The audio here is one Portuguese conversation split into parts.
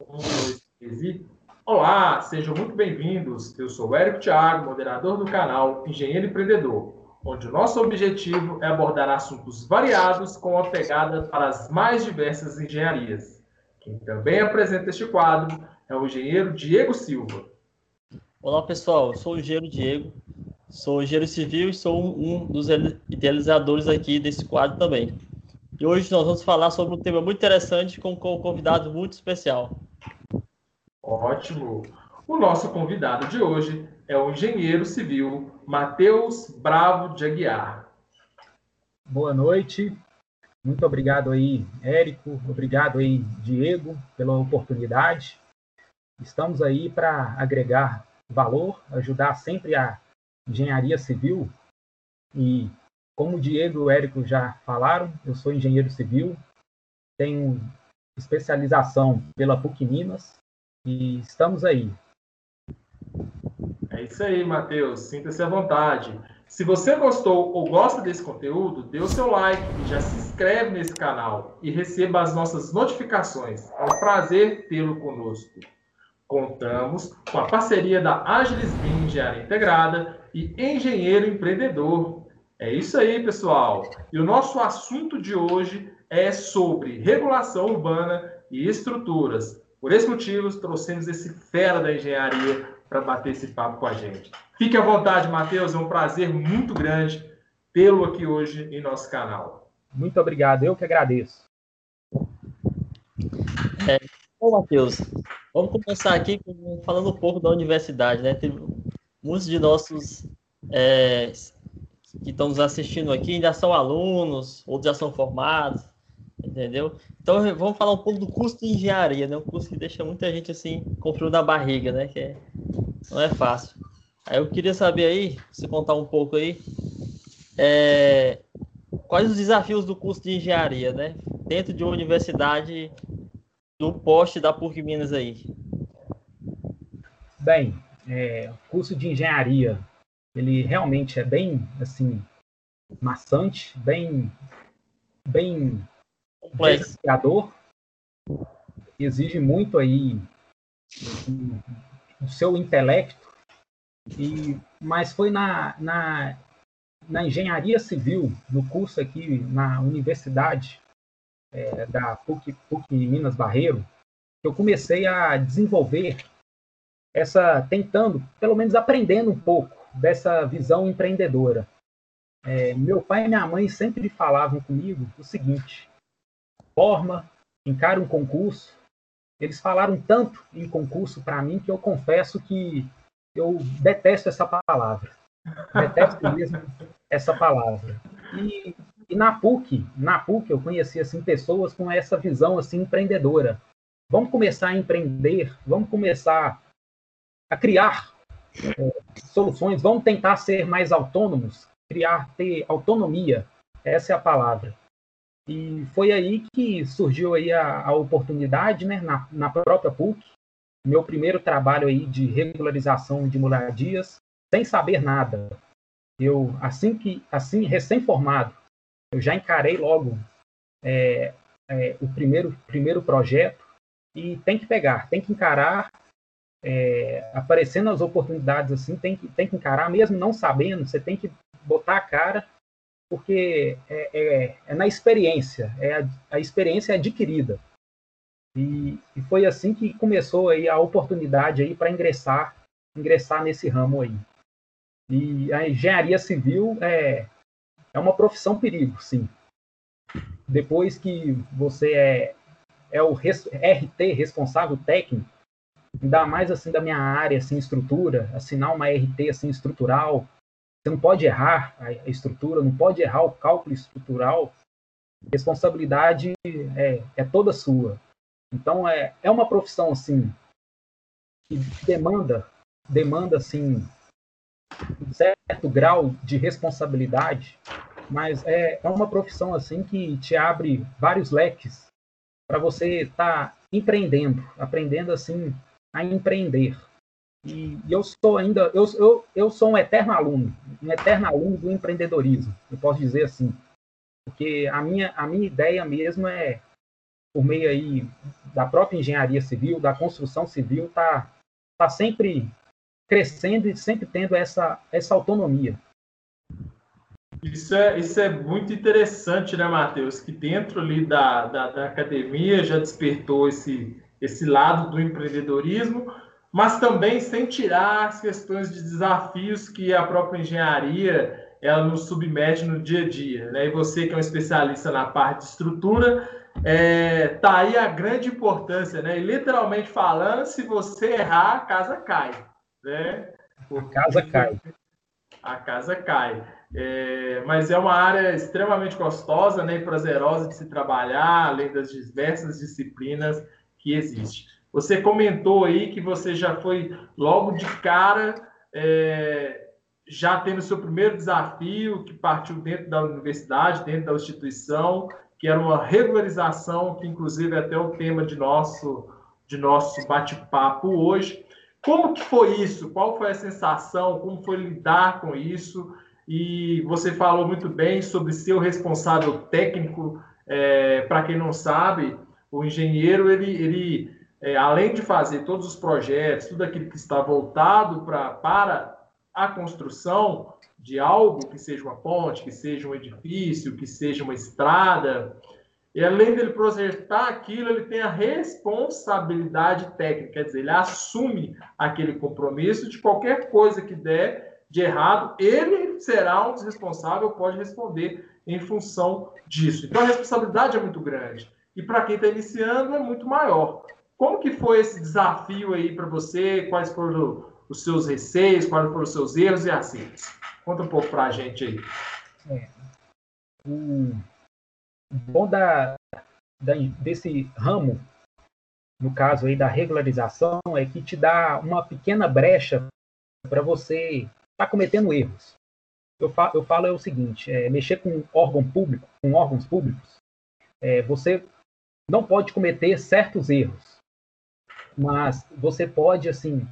Um, dois, três e... Olá, sejam muito bem-vindos. Eu sou Érico Thiago, moderador do canal Engenheiro Empreendedor, onde o nosso objetivo é abordar assuntos variados com a pegada para as mais diversas engenharias. Quem também apresenta este quadro é o engenheiro Diego Silva. Olá, pessoal. Eu sou o engenheiro Diego, sou engenheiro civil e sou um dos idealizadores aqui desse quadro também. E hoje nós vamos falar sobre um tema muito interessante com um convidado muito especial. Ótimo! O nosso convidado de hoje é o engenheiro civil Matheus Bravo de Aguiar. Boa noite. Muito obrigado aí, Érico. Obrigado aí, Diego, pela oportunidade. Estamos aí para agregar valor, ajudar sempre a engenharia civil. E como o Diego e o Érico já falaram, eu sou engenheiro civil, tenho especialização pela PUC Minas e estamos aí. É isso aí, Matheus. Sinta-se à vontade. Se você gostou ou gosta desse conteúdo, dê o seu like e já se inscreve nesse canal e receba as nossas notificações. É um prazer tê-lo conosco. Contamos com a parceria da Agilis Bin Engenharia Integrada e Engenheiro Empreendedor. É isso aí, pessoal. E o nosso assunto de hoje é sobre regulação urbana e estruturas. Por esse motivo, trouxemos esse fera da engenharia para bater esse papo com a gente. Fique à vontade, Matheus, é um prazer muito grande tê-lo aqui hoje em nosso canal. Muito obrigado, eu que agradeço. É, bom, Matheus, vamos começar aqui falando um pouco da universidade, né? Tem muitos de nossos é, que estão nos assistindo aqui ainda são alunos, outros já são formados, entendeu? Então vamos falar um pouco do curso de engenharia, né? Um curso que deixa muita gente assim com frio na barriga, né? Que é, não é fácil. Aí eu queria saber aí, se contar um pouco aí, é, quais os desafios do curso de engenharia, né? Dentro de uma universidade do poste da PUC Minas aí. Bem, é, o curso de engenharia, ele realmente é bem, assim, maçante, bem, bem desafiador, exige muito aí o seu intelecto, e, mas foi na, na, na engenharia civil, no curso aqui na universidade é, da PUC, PUC Minas Barreiro, que eu comecei a desenvolver essa, tentando, pelo menos aprendendo um pouco dessa visão empreendedora. É, meu pai e minha mãe sempre falavam comigo o seguinte: forma, encara um concurso. Eles falaram tanto em concurso para mim que eu confesso que eu detesto essa palavra. Detesto mesmo essa palavra. E, e, na PUC, na PUC eu conheci assim pessoas com essa visão assim empreendedora. Vamos começar a empreender, vamos começar a criar é, soluções, vamos tentar ser mais autônomos, criar, ter autonomia. Essa é a palavra. E foi aí que surgiu aí a, a oportunidade, né, na, na própria PUC, meu primeiro trabalho aí de regularização de moradias, sem saber nada. Eu, assim que, assim, recém-formado, eu já encarei logo é, é, o primeiro, primeiro projeto e tem que pegar, tem que encarar, é, aparecendo as oportunidades assim, tem que, tem que encarar, mesmo não sabendo, você tem que botar a cara porque é, é, é na experiência, é a, a, experiência é adquirida. E, e, foi assim que começou aí a oportunidade aí para ingressar, ingressar nesse ramo aí. E a engenharia civil é, é uma profissão perigo, sim. Depois que você é, é o res, RT, responsável técnico, ainda mais assim da minha área, assim, estrutura, assinar uma RT assim estrutural, você não pode errar a estrutura, não pode errar o cálculo estrutural. A responsabilidade é, é toda sua. Então é, é uma profissão assim que demanda demanda assim um certo grau de responsabilidade, mas é, é uma profissão assim que te abre vários leques para você estar tá empreendendo, aprendendo assim a empreender. E, eu sou ainda, eu, eu, eu sou um eterno aluno, um eterno aluno do empreendedorismo, eu posso dizer assim. Porque a minha, a minha ideia mesmo é, por meio aí da própria engenharia civil, da construção civil, está tá sempre crescendo e sempre tendo essa, essa autonomia. Isso é, isso é muito interessante, né, Matheus? Que dentro ali da, da, da, academia já despertou esse, esse lado do empreendedorismo, mas também sem tirar as questões de desafios que a própria engenharia ela nos submete no dia a dia. Né? E você que é um especialista na parte de estrutura, é, tá aí a grande importância, né? E literalmente falando, se você errar, a casa cai, né? Porque a casa cai. A casa cai. É, mas é uma área extremamente gostosa né, e prazerosa de se trabalhar, além das diversas disciplinas que existem. Você comentou aí que você já foi logo de cara, é, já tendo seu primeiro desafio, que partiu dentro da universidade, dentro da instituição, que era uma regularização, que inclusive é até o tema de nosso, de nosso bate-papo hoje. Como que foi isso? Qual foi a sensação? Como foi lidar com isso? E você falou muito bem sobre ser o responsável técnico. É, Para quem não sabe, o engenheiro, ele, ele é, além de fazer todos os projetos, tudo aquilo que está voltado pra, para a construção de algo, que seja uma ponte, que seja um edifício, que seja uma estrada, e além dele projetar aquilo, ele tem a responsabilidade técnica, quer dizer, ele assume aquele compromisso de qualquer coisa que der de errado, ele será um dos responsáveis, pode responder em função disso. Então a responsabilidade é muito grande. E para quem está iniciando é muito maior. Como que foi esse desafio aí para você? Quais foram os seus receios? Quais foram os seus erros e assim? Conta um pouco para a gente aí. É. O bom da, da, desse ramo, no caso aí da regularização, é que te dá uma pequena brecha para você está cometendo erros. Eu falo, eu falo é o seguinte: é, mexer com órgão público, com órgãos públicos, é, você não pode cometer certos erros, mas você pode assim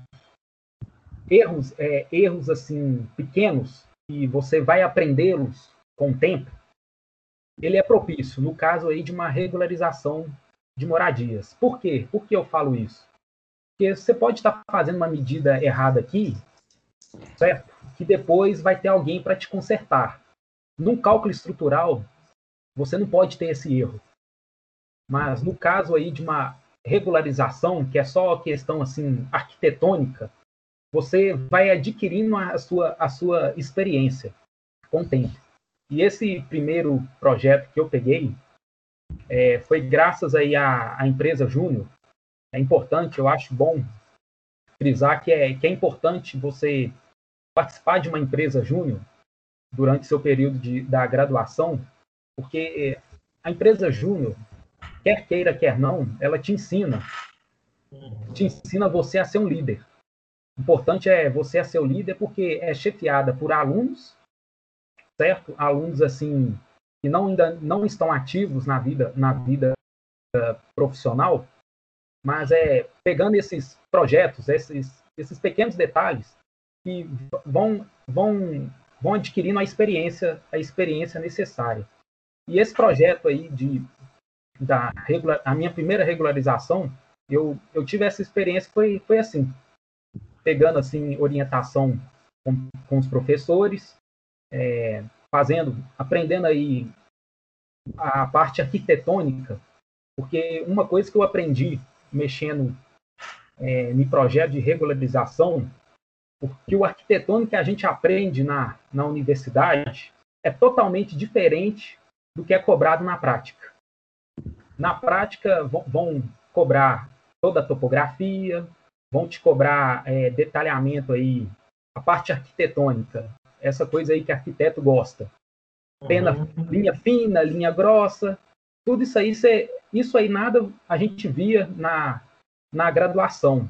erros, é, erros assim pequenos e você vai aprendê-los com o tempo. Ele é propício, no caso aí de uma regularização de moradias. Por quê? Por que eu falo isso? Porque você pode estar fazendo uma medida errada aqui, certo? que depois vai ter alguém para te consertar. Num cálculo estrutural, você não pode ter esse erro. Mas no caso aí de uma regularização, que é só questão assim arquitetônica, você vai adquirindo a sua, a sua experiência com o tempo. E esse primeiro projeto que eu peguei é, foi graças aí à, à empresa Júnior. É importante, eu acho bom frisar que é, que é importante você participar de uma empresa júnior durante seu período de, da graduação, porque a empresa júnior, quer queira, quer não, ela te ensina. Te ensina você a ser um líder. O importante é você a ser o líder porque é chefiada por alunos, certo? Alunos assim que não ainda não estão ativos na vida na vida uh, profissional, mas é pegando esses projetos, esses esses pequenos detalhes que vão, vão, vão adquirindo a experiência, a experiência necessária. E esse projeto aí de da regular, a minha primeira regularização, eu, eu tive essa experiência foi foi assim, pegando assim orientação com, com os professores, é, fazendo, aprendendo aí a parte arquitetônica, porque uma coisa que eu aprendi mexendo é, em projeto de regularização porque o arquitetônico que a gente aprende na, na universidade é totalmente diferente do que é cobrado na prática. Na prática, vão, vão cobrar toda a topografia, vão te cobrar é, detalhamento aí, a parte arquitetônica, essa coisa aí que arquiteto gosta. Pena, uhum. linha fina, linha grossa, tudo isso aí, cê, isso aí nada a gente via na, na graduação.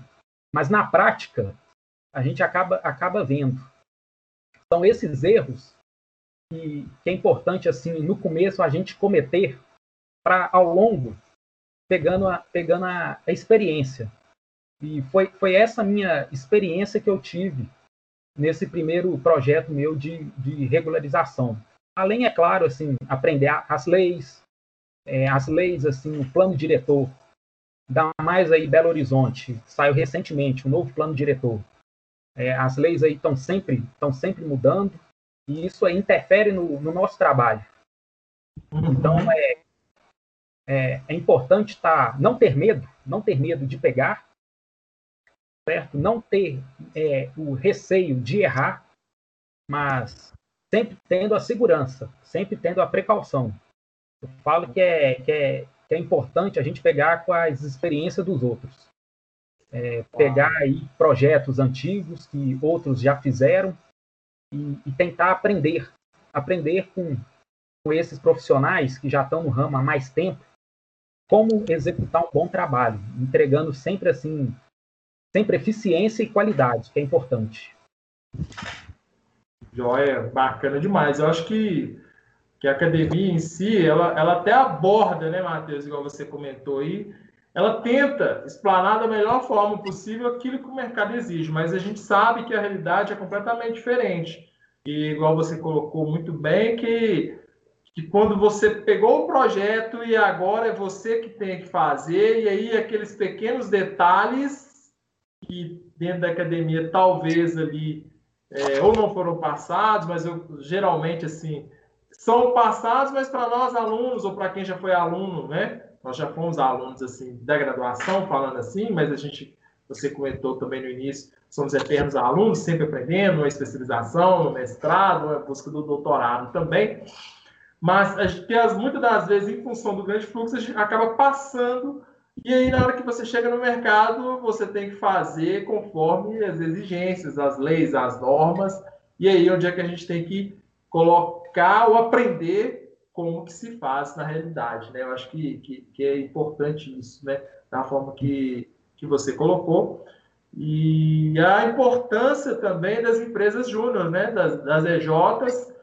Mas na prática, a gente acaba, acaba vendo. São esses erros que, que é importante, assim, no começo a gente cometer para, ao longo, pegando, a, pegando a, a experiência. E foi, foi essa minha experiência que eu tive nesse primeiro projeto meu de, de regularização. Além, é claro, assim, aprender as leis, é, as leis, assim, o plano diretor Dá mais aí Belo Horizonte, saiu recentemente um novo plano diretor. É, as leis aí estão sempre, estão sempre mudando e isso aí interfere no, no nosso trabalho. Então é, é, é importante estar, tá, não ter medo, não ter medo de pegar, certo? Não ter é, o receio de errar, mas sempre tendo a segurança, sempre tendo a precaução. Eu falo que é, que é, que é importante a gente pegar com as experiências dos outros. É, pegar aí projetos antigos que outros já fizeram e, e, tentar aprender, aprender com, com esses profissionais que já estão no ramo há mais tempo, como executar um bom trabalho, entregando sempre assim, sempre eficiência e qualidade, que é importante. Joia, bacana demais. Eu acho que, que a academia em si, ela, ela até aborda, né, Matheus, igual você comentou aí, ela tenta explanar da melhor forma possível aquilo que o mercado exige, mas a gente sabe que a realidade é completamente diferente. E igual você colocou muito bem, que, que quando você pegou o projeto e agora é você que tem que fazer, e aí aqueles pequenos detalhes que dentro da academia talvez ali é, ou não foram passados, mas eu, geralmente assim são passados, mas para nós alunos ou para quem já foi aluno, né? Nós já fomos alunos assim da graduação, falando assim, mas a gente, você comentou também no início, somos eternos alunos, sempre aprendendo, uma especialização, no mestrado, a busca do doutorado também. Mas a gente, muitas das vezes, em função do grande fluxo, a gente acaba passando e aí, na hora que você chega no mercado, você tem que fazer conforme as exigências, as leis, as normas. E aí, onde é que a gente tem que colocar ou aprender como que se faz na realidade, né? Eu acho que, que, que é importante isso, né? Da forma que, que você colocou. E a importância também das empresas júnior, né? Das, das EJs,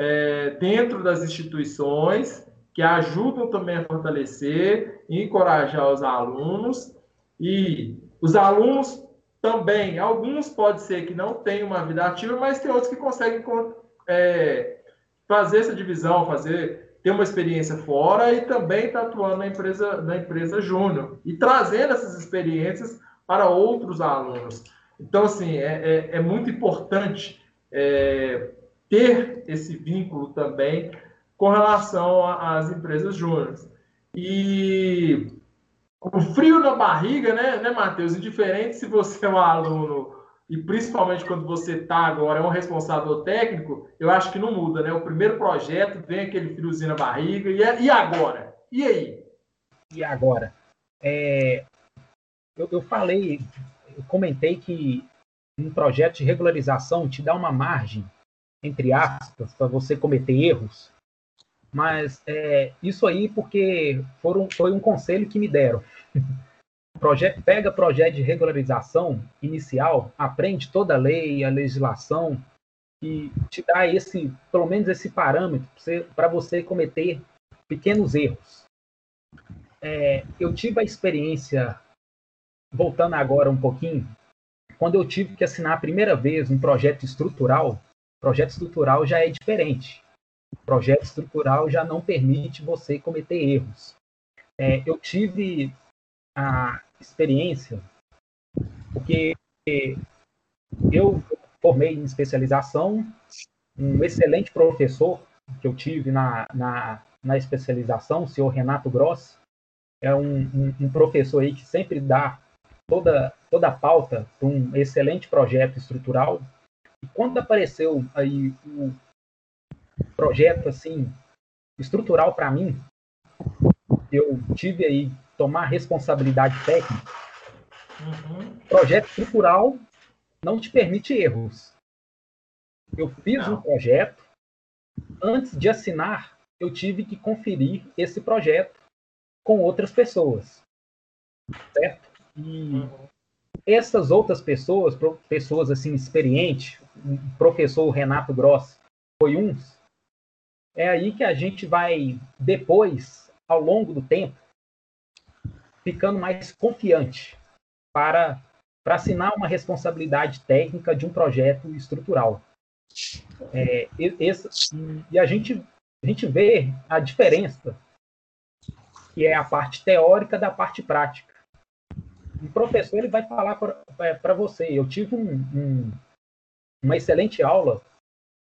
é, dentro das instituições, que ajudam também a fortalecer e encorajar os alunos. E os alunos também, alguns pode ser que não tenham uma vida ativa, mas tem outros que conseguem é, fazer essa divisão, fazer ter uma experiência fora e também estar tá atuando na empresa, na empresa júnior e trazendo essas experiências para outros alunos. Então, assim, é, é, é muito importante é, ter esse vínculo também com relação às empresas júniores. E o frio na barriga, né, né Matheus? Indiferente se você é um aluno e principalmente quando você está agora, é um responsável técnico, eu acho que não muda, né? O primeiro projeto vem aquele friozinho na barriga, e, é, e agora? E aí? E agora? É, eu, eu falei, eu comentei que um projeto de regularização te dá uma margem, entre aspas, para você cometer erros, mas é, isso aí porque foram, foi um conselho que me deram. Projeto, pega projeto de regularização inicial, aprende toda a lei, a legislação, e te dá esse, pelo menos esse parâmetro para você cometer pequenos erros. É, eu tive a experiência, voltando agora um pouquinho, quando eu tive que assinar a primeira vez um projeto estrutural, projeto estrutural já é diferente projeto estrutural já não permite você cometer erros. É, eu tive a experiência, porque eu formei em especialização, um excelente professor que eu tive na, na, na especialização, o senhor Renato Gross, é um, um, um professor aí que sempre dá toda, toda a pauta para um excelente projeto estrutural. Quando apareceu aí o projeto assim estrutural para mim, eu tive aí tomar responsabilidade técnica. Uhum. Projeto estrutural não te permite erros. Eu fiz não. um projeto, antes de assinar, eu tive que conferir esse projeto com outras pessoas, certo? E uhum. essas outras pessoas, pessoas assim experientes, o professor Renato Gross foi um, é aí que a gente vai, depois, ao longo do tempo, ficando mais confiante para, para assinar uma responsabilidade técnica de um projeto estrutural. É, esse, e a gente, a gente vê a diferença, que é a parte teórica da parte prática. um professor ele vai falar para você. Eu tive um, um, uma excelente aula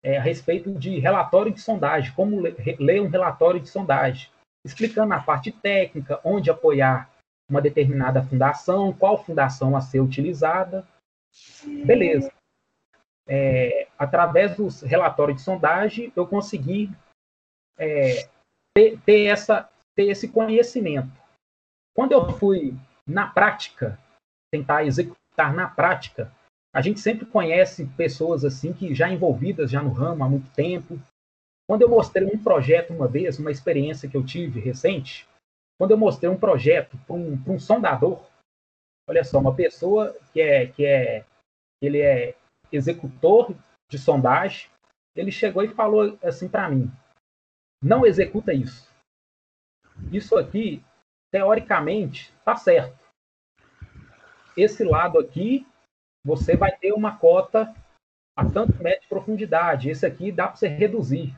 é, a respeito de relatório de sondagem, como ler um relatório de sondagem, explicando a parte técnica, onde apoiar uma determinada fundação, qual fundação a ser utilizada. Beleza. É, através dos relatórios de sondagem, eu consegui é, ter, ter, essa, ter esse conhecimento. Quando eu fui na prática, tentar executar na prática, a gente sempre conhece pessoas assim que já envolvidas já no ramo há muito tempo. Quando eu mostrei um projeto uma vez, uma experiência que eu tive recente, quando eu mostrei um projeto para um, um, sondador, olha só, uma pessoa que é que é ele é executor de sondagem, ele chegou e falou assim para mim: não executa isso. Isso aqui, teoricamente, está certo. Esse lado aqui, você vai ter uma cota a tanto metro de profundidade. Esse aqui dá para você reduzir.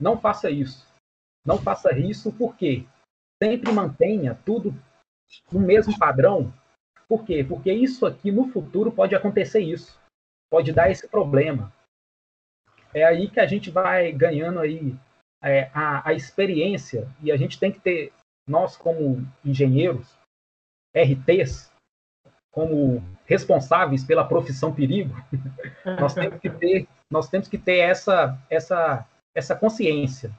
Não faça isso. Não faça isso porque sempre mantenha tudo no mesmo padrão. Por quê? Porque isso aqui no futuro pode acontecer isso. Pode dar esse problema. É aí que a gente vai ganhando aí é, a, a experiência, e a gente tem que ter, nós como engenheiros, RTs, como responsáveis pela profissão perigo, nós temos que ter, nós temos que ter essa, essa, essa consciência.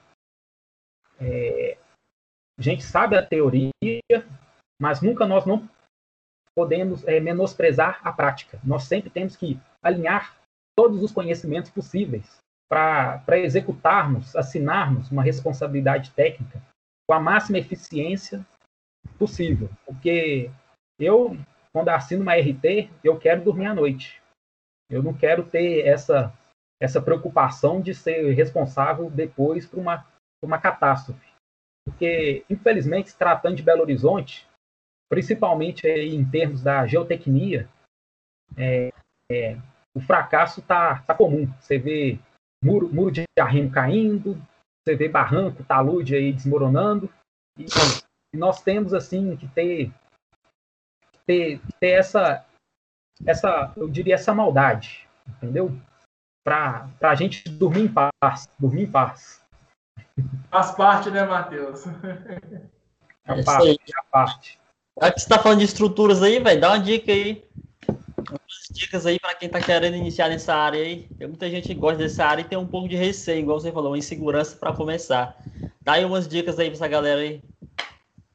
É, a gente sabe a teoria, mas nunca nós não podemos é, menosprezar a prática. Nós sempre temos que alinhar todos os conhecimentos possíveis para executarmos, assinarmos uma responsabilidade técnica com a máxima eficiência possível. Porque eu, quando assino uma RT, eu quero dormir à noite. Eu não quero ter essa, essa preocupação de ser responsável depois por uma, por uma catástrofe. Porque, infelizmente, se tratando de Belo Horizonte, principalmente em termos da geotecnia, é, é, o fracasso está tá comum. Você vê muro, muro de arrimo caindo, você vê barranco, talude aí desmoronando. E, e nós temos assim que ter ter, ter essa essa, eu diria essa maldade, entendeu? Para a gente dormir em paz, dormir em paz. Faz parte, né, Matheus? A parte, a parte. Já que você está falando de estruturas aí, velho, dá uma dica aí umas dicas aí para quem está querendo iniciar nessa área aí. Tem muita gente que gosta dessa área e tem um pouco de receio, igual você falou, uma insegurança para começar. Dá aí umas dicas aí para essa galera aí.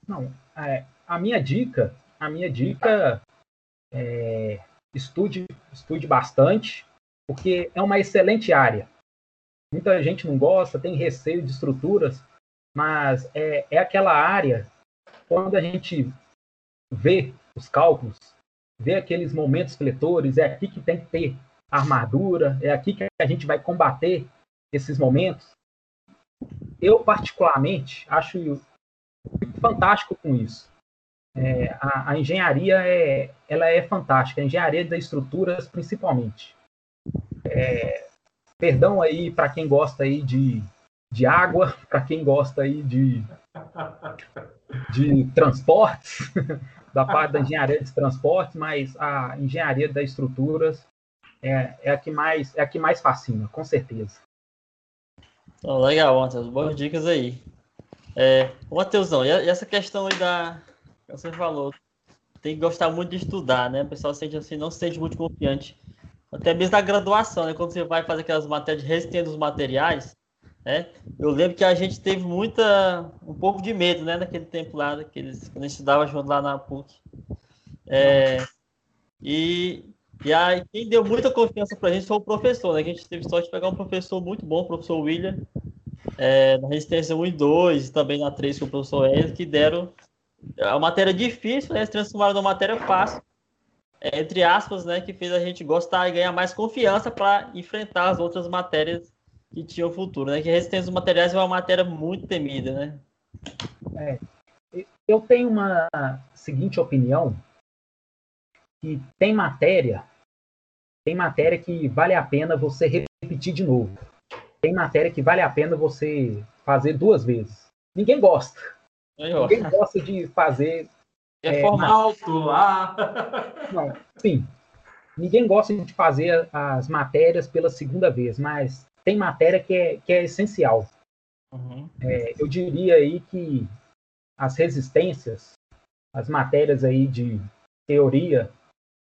Não, é, a minha dica, a minha dica é estude, estude bastante, porque é uma excelente área. Muita gente não gosta, tem receio de estruturas, mas é, é aquela área quando a gente vê os cálculos, ver aqueles momentos fletores, é aqui que tem que ter armadura, é aqui que a gente vai combater esses momentos. Eu, particularmente, acho fantástico com isso. É, a, a, engenharia é, ela é fantástica, a engenharia das estruturas, principalmente. É, perdão aí para quem gosta aí de, de água, para quem gosta aí de, de transportes, da parte da engenharia de transportes, mas a engenharia das estruturas é, é, a que mais é a que mais fascina, com certeza. Legal, Matheus. Boas dicas aí. É, Matheusão, e essa questão aí da. Você falou, tem que gostar muito de estudar, né? O pessoal sente assim, não se sente muito confiante. Até mesmo na graduação, né? Quando você vai fazer aquelas matérias de resistência dos materiais, né? Eu lembro que a gente teve muita, um pouco de medo, né, naquele tempo lá, daqueles, quando a gente estudava junto lá na PUC. É, e, e aí, quem deu muita confiança para a gente foi o professor, né? A gente teve sorte de pegar um professor muito bom, o professor William, é, na resistência 1 e 2, e também na 3 com o professor Ed, que deram a matéria difícil, né? Se transformaram numa matéria fácil, é, entre aspas, né? Que fez a gente gostar e ganhar mais confiança para enfrentar as outras matérias que tinha o futuro, né? Que resistência dos materiais é uma matéria muito temida, né? É. Eu tenho uma seguinte opinião que tem matéria, tem matéria que vale a pena você repetir de novo. Tem matéria que vale a pena você fazer duas vezes. Ninguém gosta. Ninguém gosta de fazer É, é alto lá. Não, sim. Ninguém gosta de fazer as matérias pela segunda vez, mas tem matéria que é, que é essencial. Uhum. É, eu diria aí que as resistências, as matérias aí de teoria,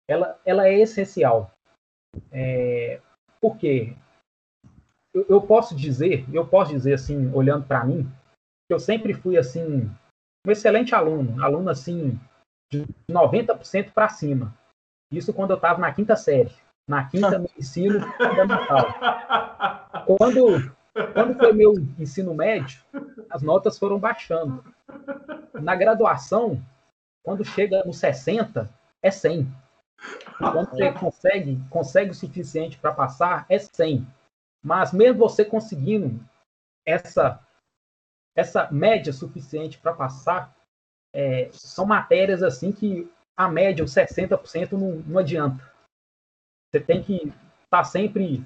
ela, ela é essencial. É, por quê? Eu, eu posso dizer, eu posso dizer assim, olhando para mim, eu sempre fui assim um excelente aluno, aluno assim de 90% para cima. Isso quando eu estava na quinta série, na quinta no ensino fundamental. Quando quando foi meu ensino médio, as notas foram baixando. Na graduação, quando chega no 60, é 100. Quando você consegue, consegue o suficiente para passar, é 100. Mas mesmo você conseguindo essa essa média suficiente para passar, é, são matérias assim que a média, os 60%, não, não adianta. Você tem que estar tá sempre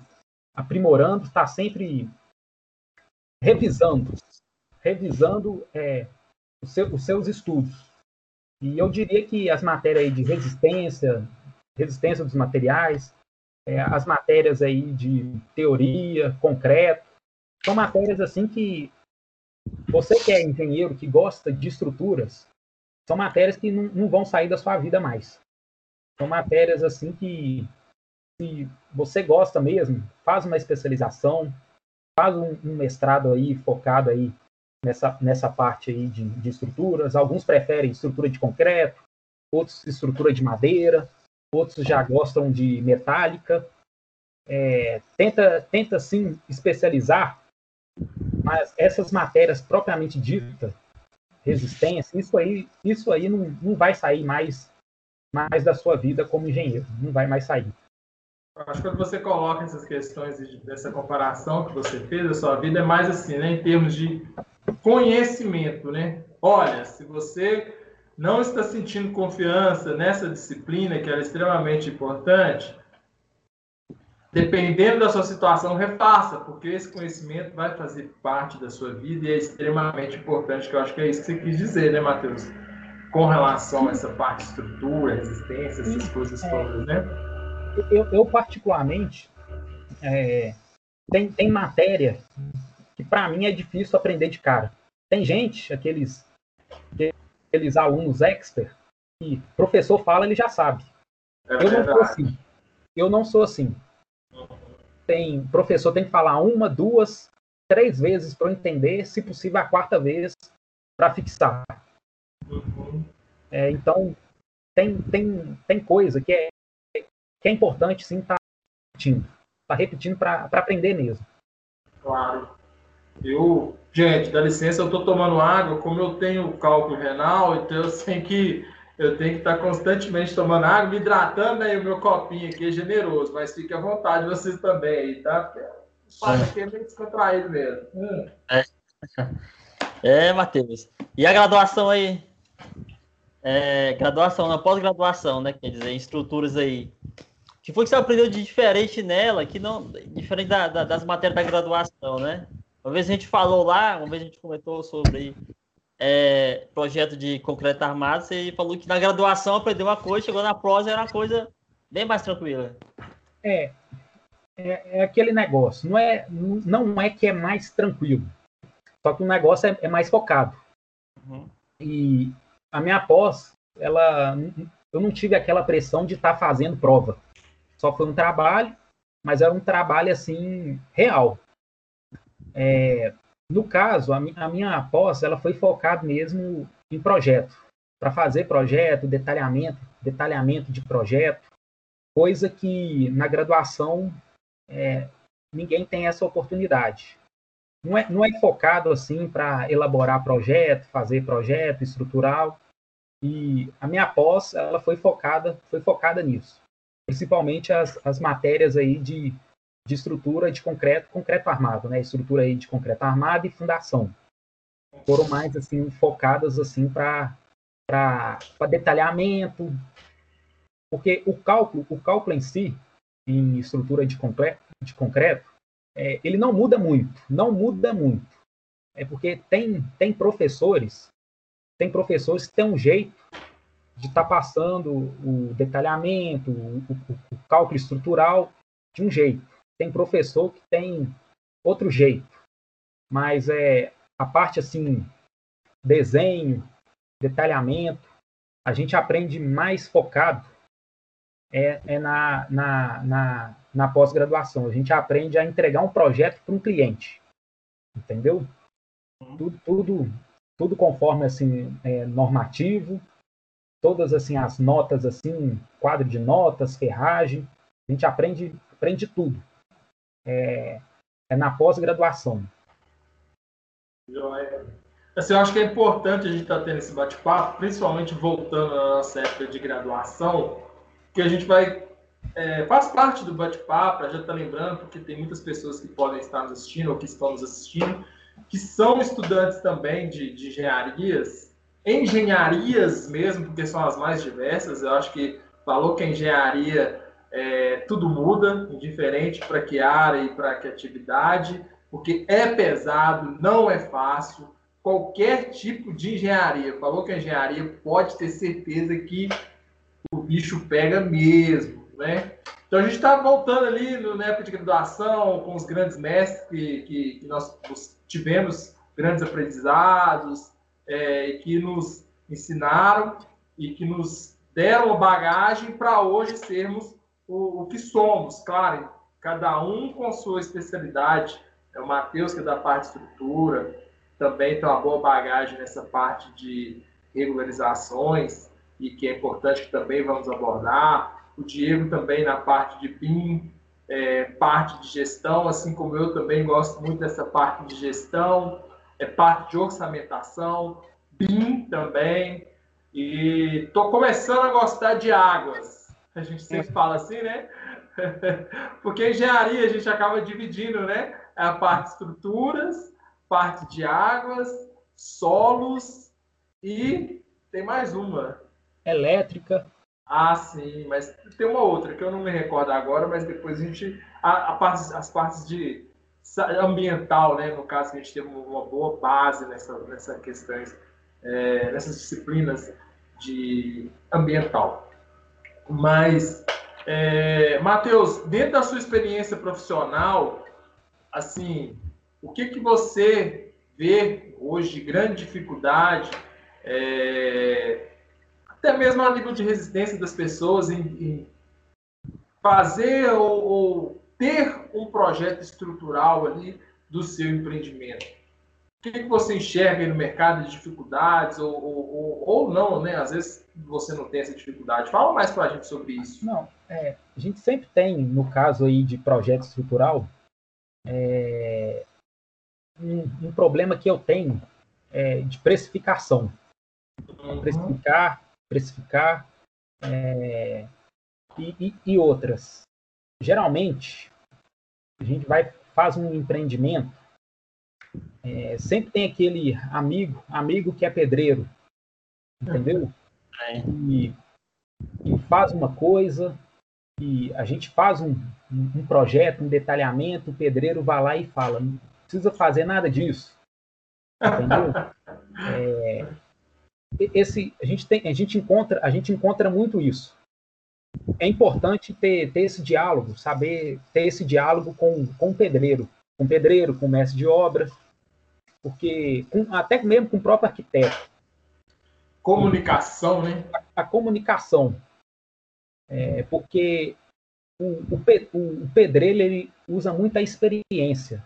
aprimorando, estar tá sempre revisando, revisando é, seu, os seus estudos. E eu diria que as matérias de resistência, resistência dos materiais, é, as matérias aí de teoria, concreto, são matérias assim que você que é engenheiro, que gosta de estruturas, são matérias que não, não vão sair da sua vida mais. São matérias assim que, se você gosta mesmo, faz uma especialização, faz um, um mestrado aí focado aí nessa, nessa parte aí de, de estruturas. Alguns preferem estrutura de concreto, outros estrutura de madeira, outros já gostam de metálica. É, tenta, tenta sim especializar mas essas matérias propriamente ditas, resistência, isso aí, isso aí não, não vai sair mais, mais da sua vida como engenheiro, não vai mais sair. Acho que quando você coloca essas questões dessa comparação que você fez da sua vida, é mais assim, né, em termos de conhecimento, né? Olha, se você não está sentindo confiança nessa disciplina, que era extremamente importante, dependendo da sua situação, refaça, porque esse conhecimento vai fazer parte da sua vida e é extremamente importante, que eu acho que é isso que você quis dizer, né, Matheus? Com relação a essa parte de estrutura, resistência, essas coisas é. todas, né? Eu, eu particularmente, é, tem, tem matéria que para mim é difícil aprender de cara. Tem gente, aqueles, aqueles alunos expert, que professor fala, ele já sabe. É eu não sou assim. Eu não sou assim tem professor tem que falar uma, duas, três vezes para entender, se possível a quarta vez para fixar. Uhum. É, então tem, tem, tem coisa que é, que é importante sim estar tá repetindo, tá repetindo para aprender mesmo. Claro. Eu, gente, dá licença, eu estou tomando água, como eu tenho cálculo renal, então eu sei que eu tenho que estar constantemente tomando água, me hidratando, aí o meu copinho aqui é generoso, mas fique à vontade vocês também aí, tá? Porque o espaço aqui é meio descontraído mesmo. Hum. É, é Matheus. E a graduação aí? É, graduação, na pós-graduação, né? Quer dizer, estruturas aí. O que foi que você aprendeu de diferente nela, que não. Diferente da, da, das matérias da graduação, né? Uma vez a gente falou lá, uma vez a gente comentou sobre é, projeto de concreto armado, você falou que na graduação aprendeu uma coisa, chegou na prosa era uma coisa bem mais tranquila. É, é, é, aquele negócio, não é, não é que é mais tranquilo, só que o negócio é, é mais focado. Uhum. E a minha pós, ela, eu não tive aquela pressão de estar tá fazendo prova. Só foi um trabalho, mas era um trabalho assim real. É, no caso, a, a minha pós, ela foi focada mesmo em projeto, para fazer projeto, detalhamento, detalhamento de projeto, coisa que na graduação é, ninguém tem essa oportunidade. Não é, não é focado assim para elaborar projeto, fazer projeto estrutural. E a minha pós, ela foi focada, foi focada nisso. Principalmente as, as matérias aí de de estrutura de concreto, concreto armado, né? Estrutura aí de concreto armado e fundação. Foram mais assim focadas assim para para detalhamento, porque o cálculo, o cálculo em si, em estrutura de concreto, de concreto é, ele não muda muito, não muda muito. É porque tem, tem professores, tem professores que têm um jeito de estar tá passando o detalhamento, o, o, o, cálculo estrutural de um jeito. Tem professor que tem outro jeito, mas é a parte assim, desenho, detalhamento, a gente aprende mais focado é, é na, na, na, na pós-graduação. A gente aprende a entregar um projeto para um cliente, entendeu? Tudo, tudo, tudo conforme assim é, normativo, todas assim as notas assim, quadro de notas, ferragem, a gente aprende aprende tudo. É, é na pós-graduação. Assim, eu acho que é importante a gente estar tá tendo esse bate-papo, principalmente voltando à nossa época de graduação, que a gente vai. É, faz parte do bate-papo, a gente está lembrando, porque tem muitas pessoas que podem estar nos assistindo ou que estão nos assistindo, que são estudantes também de, de engenharias, engenharias mesmo, porque são as mais diversas. Eu acho que falou que a engenharia é, tudo muda, indiferente para que área e para que atividade, porque é pesado, não é fácil. Qualquer tipo de engenharia, falou que a engenharia pode ter certeza que o bicho pega mesmo, né? Então a gente está voltando ali no, na época de graduação com os grandes mestres que, que, nós tivemos grandes aprendizados é, que nos ensinaram e que nos deram a bagagem para hoje sermos o, o, que somos, claro, cada um com sua especialidade. É o Matheus que é da parte de estrutura, também tem uma boa bagagem nessa parte de regularizações e que é importante que também vamos abordar. O Diego também na parte de PIN, é, parte de gestão, assim como eu também gosto muito dessa parte de gestão, é parte de orçamentação, BIM também, e estou começando a gostar de águas. A gente sempre fala assim, né? Porque engenharia a gente acaba dividindo, né? É a parte de estruturas, parte de águas, solos e tem mais uma. Elétrica. Ah, sim, mas tem uma outra que eu não me recordo agora, mas depois a gente. A, a parte, as partes de ambiental, né? No caso, que a gente teve uma boa base nessa, nessa questões, é, nessas disciplinas de ambiental. Mas, é, Matheus, dentro da sua experiência profissional, assim, o que que você vê hoje de grande dificuldade é, até mesmo a nível de resistência das pessoas em, em fazer ou, ou, ter um projeto estrutural ali do seu empreendimento. O que, que você enxerga no mercado de dificuldades ou, ou, ou, não, né? Às vezes você não tem essa dificuldade. Fala mais para a gente sobre isso. Não, é, a gente sempre tem, no caso aí de projeto estrutural, é, um, um, problema que eu tenho é, de precificação. Uhum. Precificar precificar é, e, e, e, outras. Geralmente, a gente vai faz um empreendimento, é, sempre tem aquele amigo, amigo que é pedreiro, entendeu? É. E, e, faz uma coisa, e a gente faz um, um projeto, um detalhamento, o pedreiro vai lá e fala, não precisa fazer nada disso, entendeu? É, esse a gente tem a gente encontra a gente encontra muito isso é importante ter, ter esse diálogo saber ter esse diálogo com, com o pedreiro com o pedreiro com o mestre de obra porque com, até mesmo com o próprio arquiteto comunicação né a, a comunicação é, porque o, o, o pedreiro ele usa muita experiência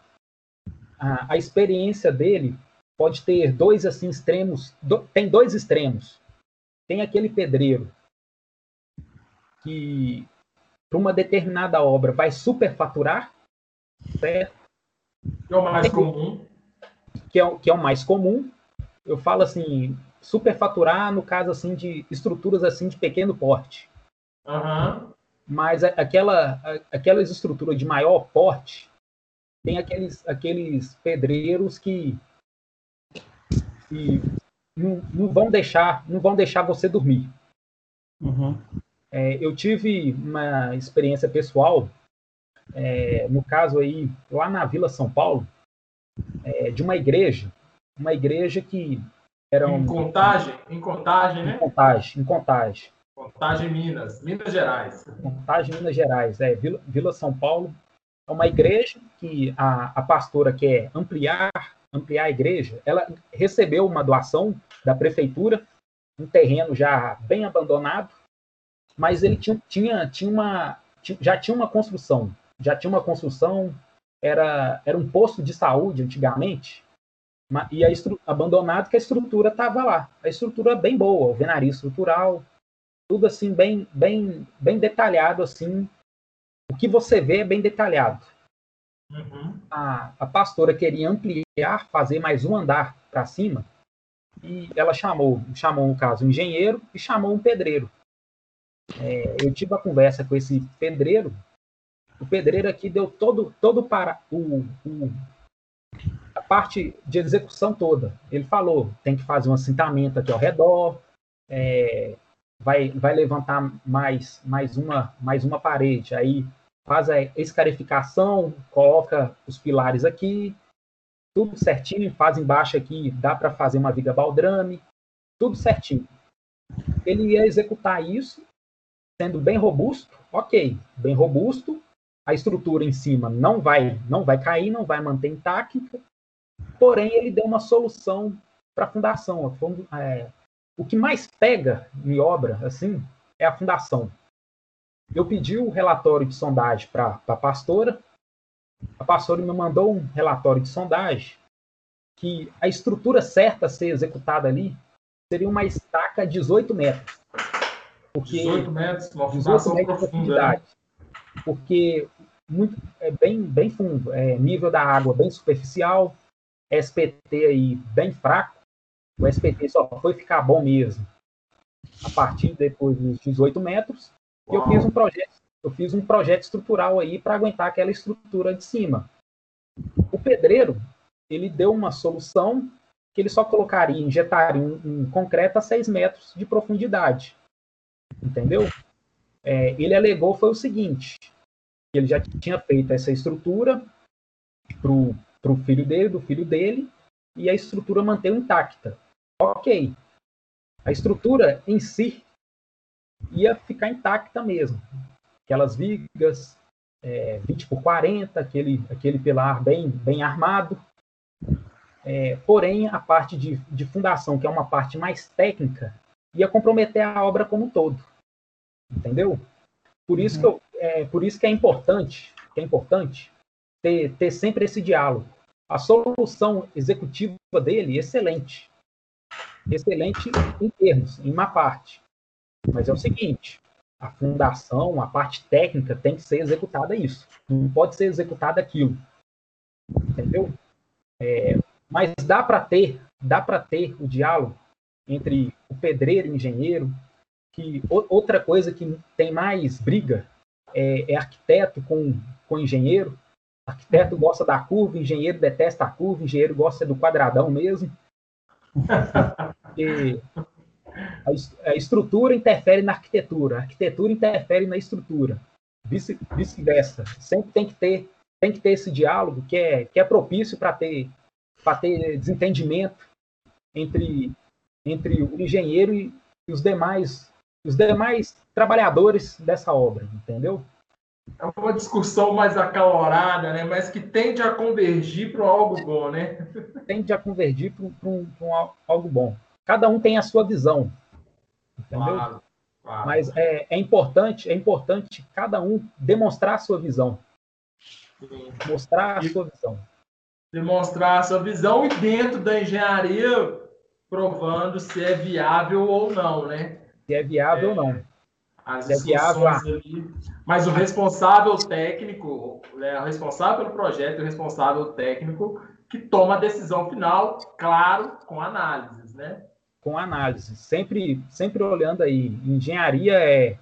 a, a experiência dele pode ter dois assim extremos, do, tem dois extremos. Tem aquele pedreiro que para uma determinada obra vai superfaturar, certo? É o mais tem, comum. Que é, que é o mais comum. Eu falo assim, superfaturar no caso assim de estruturas assim de pequeno porte. Uhum. Mas aquela, aquelas estruturas de maior porte tem aqueles, aqueles pedreiros que e não, não, vão deixar não vão deixar você dormir. Uhum. É, eu tive uma experiência pessoal, é, no caso aí lá na Vila São Paulo, é, de uma igreja, uma igreja que Eram, em contagem, em contagem, né? Em contagem, em contagem. Contagem Minas, Minas Gerais. Contagem Minas Gerais, é Vila, Vila São Paulo. É uma igreja que a, a pastora quer ampliar, ampliar a igreja. Ela recebeu uma doação da prefeitura, um terreno já bem abandonado, mas ele tinha, tinha, tinha uma, já tinha uma construção, já tinha uma construção, era, era um posto de saúde antigamente, e a abandonado que a estrutura estava lá. A estrutura bem boa, alvenaria estrutural, tudo assim bem, bem, bem detalhado assim. O que você vê é bem detalhado. Uhum. A, a pastora queria ampliar, fazer mais um andar para cima, e ela chamou, chamou no caso um engenheiro e chamou um pedreiro. É, eu tive a conversa com esse pedreiro. O pedreiro aqui deu todo, todo para o, o a parte de execução toda. Ele falou, tem que fazer um assentamento aqui ao redor, é, vai, vai levantar mais, mais, uma, mais uma parede, aí faz a escarificação, coloca os pilares aqui, tudo certinho, faz embaixo aqui, dá para fazer uma viga baldrame, tudo certinho. Ele ia executar isso, sendo bem robusto, ok, bem robusto, a estrutura em cima não vai, não vai cair, não vai manter intacta, porém ele deu uma solução para a fundação. É, o que mais pega em obra, assim, é a fundação. Eu pedi o um relatório de sondagem para a pastora. A pastora me mandou um relatório de sondagem que a estrutura certa a ser executada ali seria uma estaca 18 metros. Porque 18 metros, uma fundação metros profunda. Né? Porque muito, é bem, bem fundo, é nível da água bem superficial, SPT aí bem fraco, o SPT só foi ficar bom mesmo a partir depois dos 18 metros. E eu fiz um projeto, eu fiz um projeto estrutural aí para aguentar aquela estrutura de cima. O pedreiro, ele deu uma solução que ele só colocaria, injetaria um, um concreto a 6 metros de profundidade. Entendeu? É, ele alegou foi o seguinte, ele já tinha feito essa estrutura para o filho dele, do filho dele, e a estrutura manteve intacta. Ok. A estrutura em si ia ficar intacta mesmo. Aquelas vigas é, 20 por 40, aquele, aquele pilar bem, bem armado. É, porém, a parte de, de fundação, que é uma parte mais técnica, ia comprometer a obra como um todo. Entendeu? Por isso, uhum. que, eu, é, por isso que é importante, que é importante ter, ter sempre esse diálogo. A solução executiva dele, excelente. Excelente em termos, em uma parte. Mas é o seguinte, a fundação, a parte técnica tem que ser executada isso. Não pode ser executada aquilo. Entendeu? É, mas dá para ter, dá para ter o diálogo entre o pedreiro e o engenheiro, que outra coisa que tem mais briga é, é arquiteto com, com engenheiro, Arquiteto gosta da curva, engenheiro detesta a curva, engenheiro gosta do quadradão mesmo. A, estrutura interfere na arquitetura, a arquitetura interfere na estrutura. Vice-versa. Sempre tem que ter tem que ter esse diálogo que é, que é propício para ter para ter desentendimento entre entre o engenheiro e os demais os demais trabalhadores dessa obra, entendeu? é uma discussão mais acalorada, né? mas que tende a convergir para algo bom, né? Tende a convergir para um, um, algo bom. Cada um tem a sua visão, entendeu? Claro, claro. Mas é, é, importante, é importante cada um demonstrar a sua visão, Sim. mostrar a e sua visão, demonstrar a sua visão e dentro da engenharia provando se é viável ou não, né? Se é viável é... ou não as discussões ali. Mas o responsável técnico, né, o responsável pelo projeto, o responsável técnico que toma a decisão final, claro, com análises, né? Com análise, sempre, sempre olhando aí. Engenharia é,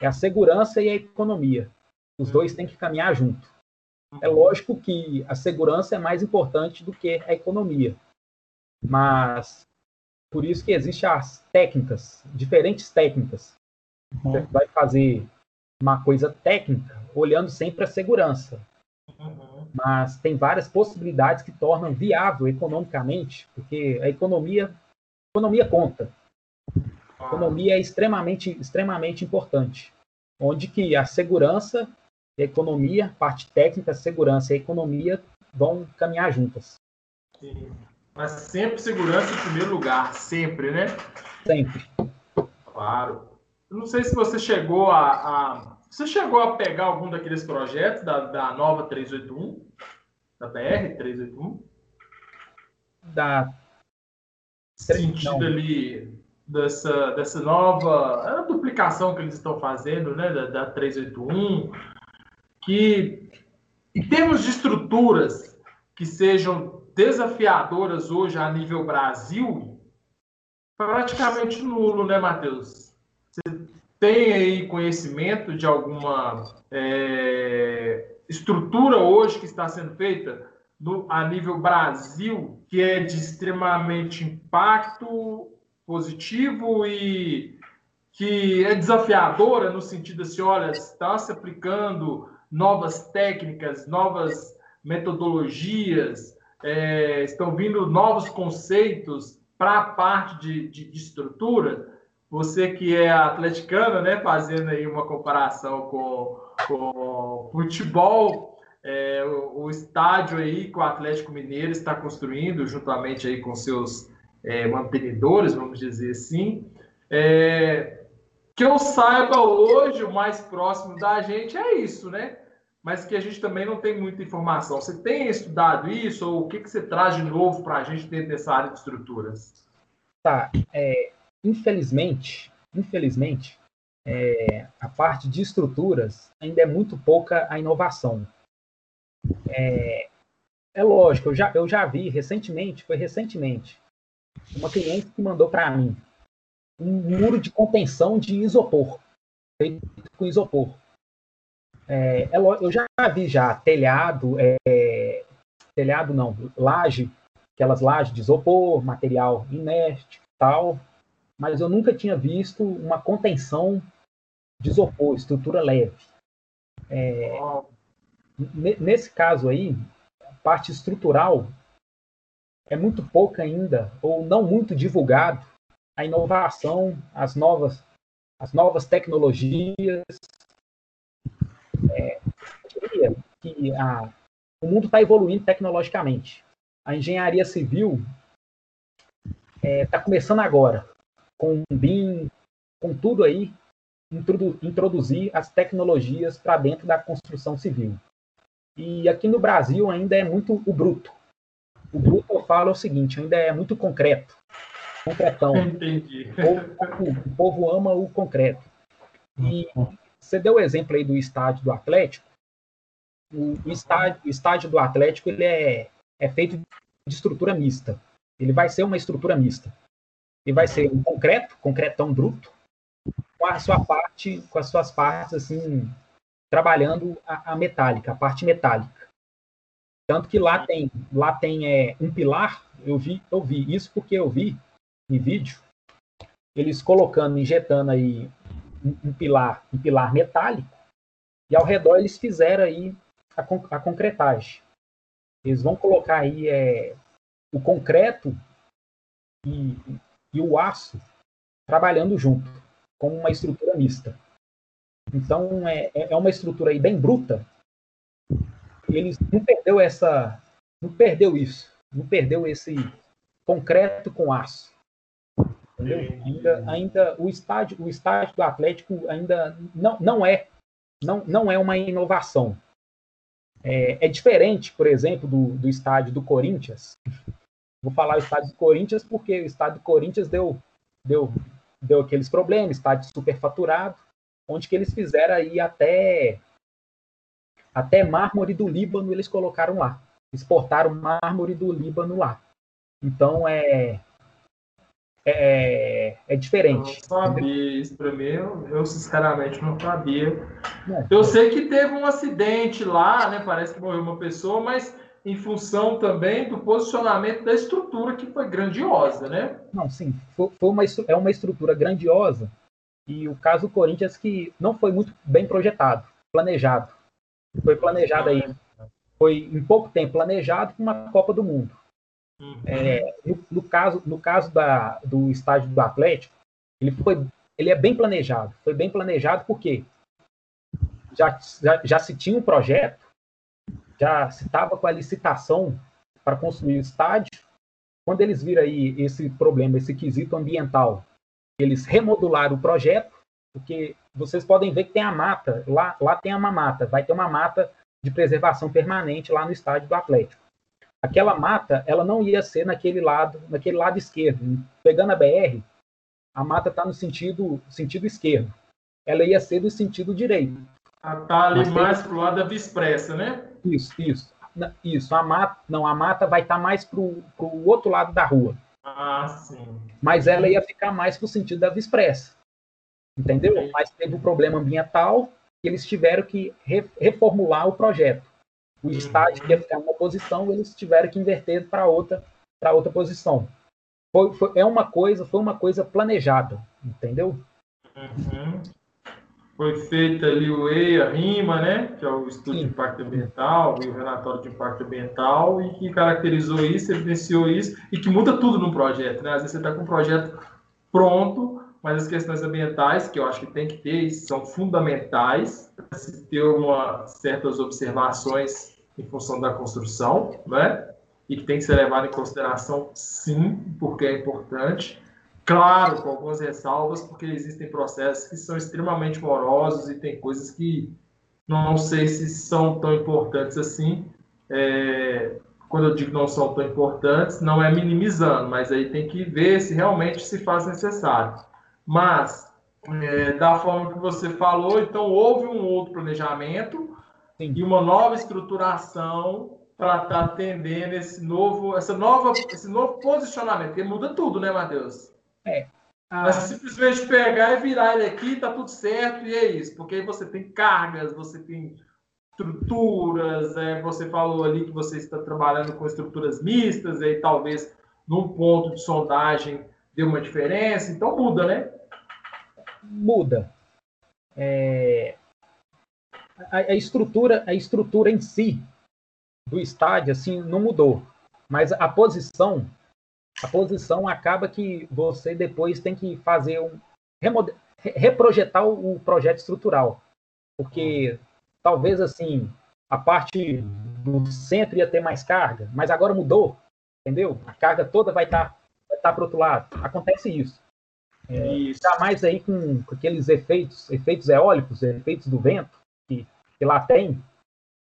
é a segurança e a economia. Os dois têm que caminhar junto. É lógico que a segurança é mais importante do que a economia, mas por isso que existem as técnicas, diferentes técnicas você vai fazer uma coisa técnica olhando sempre a segurança. Uhum. Mas tem várias possibilidades que tornam viável economicamente, porque a economia economia conta. A economia é extremamente, extremamente importante. Onde que a segurança, a economia, parte técnica, segurança e economia vão caminhar juntas. Sim. Mas sempre segurança em primeiro lugar, sempre, né? Sempre. Claro. Eu não sei se você chegou a, a, Você chegou a pegar algum daqueles projetos da, da nova 381? Da BR 381? Da. Sentido não. ali dessa, dessa nova. É a duplicação que eles estão fazendo, né? Da, da 381. Que, em termos de estruturas que sejam desafiadoras hoje a nível Brasil, praticamente nulo, né, Matheus? Você tem aí conhecimento de alguma é, estrutura hoje que está sendo feita no, a nível Brasil que é de extremamente impacto positivo e que é desafiadora no sentido assim, olha, está se aplicando novas técnicas, novas metodologias, é, estão vindo novos conceitos para a parte de, de, de, estrutura. Você que é atleticano, né, fazendo aí uma comparação com, com futebol, é, o, o, estádio aí que o Atlético Mineiro está construindo, juntamente aí com seus é, mantenedores, vamos dizer assim. É, que eu saiba hoje, o mais próximo da gente é isso, né? Mas que a gente também não tem muita informação. Você tem estudado isso ou o que, que você traz de novo para a gente dentro dessa área de estruturas? Tá, é, infelizmente, infelizmente, é, a parte de estruturas ainda é muito pouca a inovação. É, é lógico, eu já, eu já vi recentemente, foi recentemente, uma cliente que mandou para mim um muro de contenção de isopor, feito com isopor. É, é eu já vi já telhado, é, telhado não, laje, aquelas lajes de isopor, material inerte, tal, mas eu nunca tinha visto uma contenção de isopor, estrutura leve. É, nesse caso aí, a parte estrutural é muito pouca ainda, ou não muito divulgado, a inovação, as novas, as novas tecnologias, é, diria que a, o mundo está evoluindo tecnologicamente. A engenharia civil está é, tá começando agora, com o BIM, com tudo aí, introdu, introduzir as tecnologias para dentro da construção civil. E aqui no Brasil ainda é muito o bruto. O bruto, eu falo, é o seguinte, ainda é muito concreto. Concretão. Entendi. O povo, o povo ama o concreto. E você deu o exemplo aí do estádio do Atlético. O, o, estádio, o estádio do Atlético ele é, é feito de estrutura mista. Ele vai ser uma estrutura mista. Ele vai ser um concreto, concretão bruto, com a sua parte, com as suas partes assim, trabalhando a, a metálica, a parte metálica. Tanto que lá tem, lá tem é, um pilar. Eu vi, eu vi isso porque eu vi em vídeo eles colocando, injetando aí um, pilar, um pilar metálico, e ao redor eles fizeram aí a, a concretagem. Eles vão colocar aí é, o concreto e, e o aço trabalhando junto, como uma estrutura mista. Então é, é, é uma estrutura aí bem bruta. Eles não perdeu essa, não perdeu isso, não perdeu esse concreto com aço. Entendeu? Ainda, ainda o estádio, o estádio do Atlético ainda não, não é não, não é uma inovação. É, é diferente, por exemplo, do, do estádio do Corinthians. Vou falar o estádio do Corinthians porque o estádio do Corinthians deu, deu, deu aqueles problemas, estádio superfaturado, onde que eles fizeram aí até até mármore do Líbano eles colocaram lá. Exportaram mármore do Líbano lá. Então é é, é diferente. Eu não sabia isso para mim, eu, eu, sinceramente não sabia. É, eu sei que teve um acidente lá, né? Parece que morreu uma pessoa, mas em função também do posicionamento da estrutura que foi grandiosa, né? Não, sim, foi, foi uma, é uma estrutura grandiosa e o caso do Corinthians que não foi muito bem projetado, planejado. Foi planejado aí, foi em pouco tempo planejado com uma Copa do Mundo. É, no, no, caso, no caso da, do estádio do Atlético, ele foi, ele é bem planejado. Foi bem planejado porque já, já, já se tinha um projeto, já se estava com a licitação para construir o estádio. Quando eles viram aí esse problema, esse quesito ambiental, eles remodularam o projeto, porque vocês podem ver que tem a mata, lá, lá tem uma mata, vai ter uma mata de preservação permanente lá no estádio do Atlético. Aquela mata, ela não ia ser naquele lado, naquele lado esquerdo. Pegando a BR, a mata está no sentido, sentido esquerdo. Ela ia ser do sentido direito. Está ali Mas mais tem... para o lado da Vispressa, né? Isso, isso. Isso, a mata, não, a mata vai estar tá mais para o outro lado da rua. Ah, sim. Mas ela ia ficar mais para o sentido da Vispressa. Entendeu? Mas teve um problema ambiental e eles tiveram que re reformular o projeto. O estádio que ia ficar numa posição, eles tiveram que inverter para outra, para outra posição. Foi, foi, é uma coisa, foi uma coisa planejada, entendeu? Uhum foi feita ali o EIA, RIMA, né, que é o Estudo Sim. de Impacto Ambiental e o Relatório de Impacto Ambiental, e que caracterizou isso, evidenciou isso, e que muda tudo no projeto. Né? Às vezes você está com um projeto pronto, mas as questões ambientais, que eu acho que tem que ter, são fundamentais para se ter uma, certas observações em função da construção, né? e que tem que ser levado em consideração, sim, porque é importante. Claro, com algumas ressalvas, porque existem processos que são extremamente morosos e tem coisas que não sei se são tão importantes assim. É, quando eu digo não são tão importantes, não é minimizando, mas aí tem que ver se realmente se faz necessário. Mas, é, da forma que você falou, então houve um outro planejamento Sim. e uma nova estruturação para estar tá atendendo esse novo, essa nova, esse novo posicionamento, porque muda tudo, né, Matheus? É. Ah. Mas simplesmente pegar e virar ele aqui, tá tudo certo, e é isso. Porque aí você tem cargas, você tem estruturas, é, você falou ali que você está trabalhando com estruturas mistas, aí talvez num ponto de sondagem dê uma diferença, então muda, né? Muda. É... A, a, estrutura, a estrutura em si do estádio assim não mudou, mas a posição a posição acaba que você depois tem que fazer um reprojetar o projeto estrutural, porque talvez assim a parte do centro ia ter mais carga, mas agora mudou, entendeu? A carga toda vai estar vai estar para outro lado. Acontece isso. É, isso. Tá mais aí com, com, aqueles efeitos, efeitos eólicos, efeitos do vento que, que lá tem.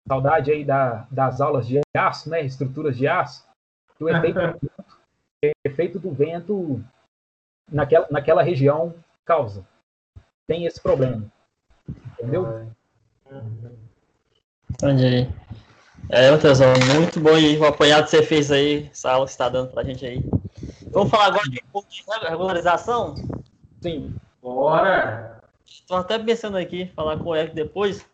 Saudade aí da, das aulas de aço, né? Estruturas de aço. Que o efeito efeito do vento naquela, naquela região causa. Tem esse problema. Entendeu? Entendi. É, Matheusão, muito bom e o apanhado que você fez aí, essa aula que você está dando para a gente aí. Vamos falar agora de um pouco de regularização? Sim. Bora! Estou até pensando aqui, falar com o Eric depois,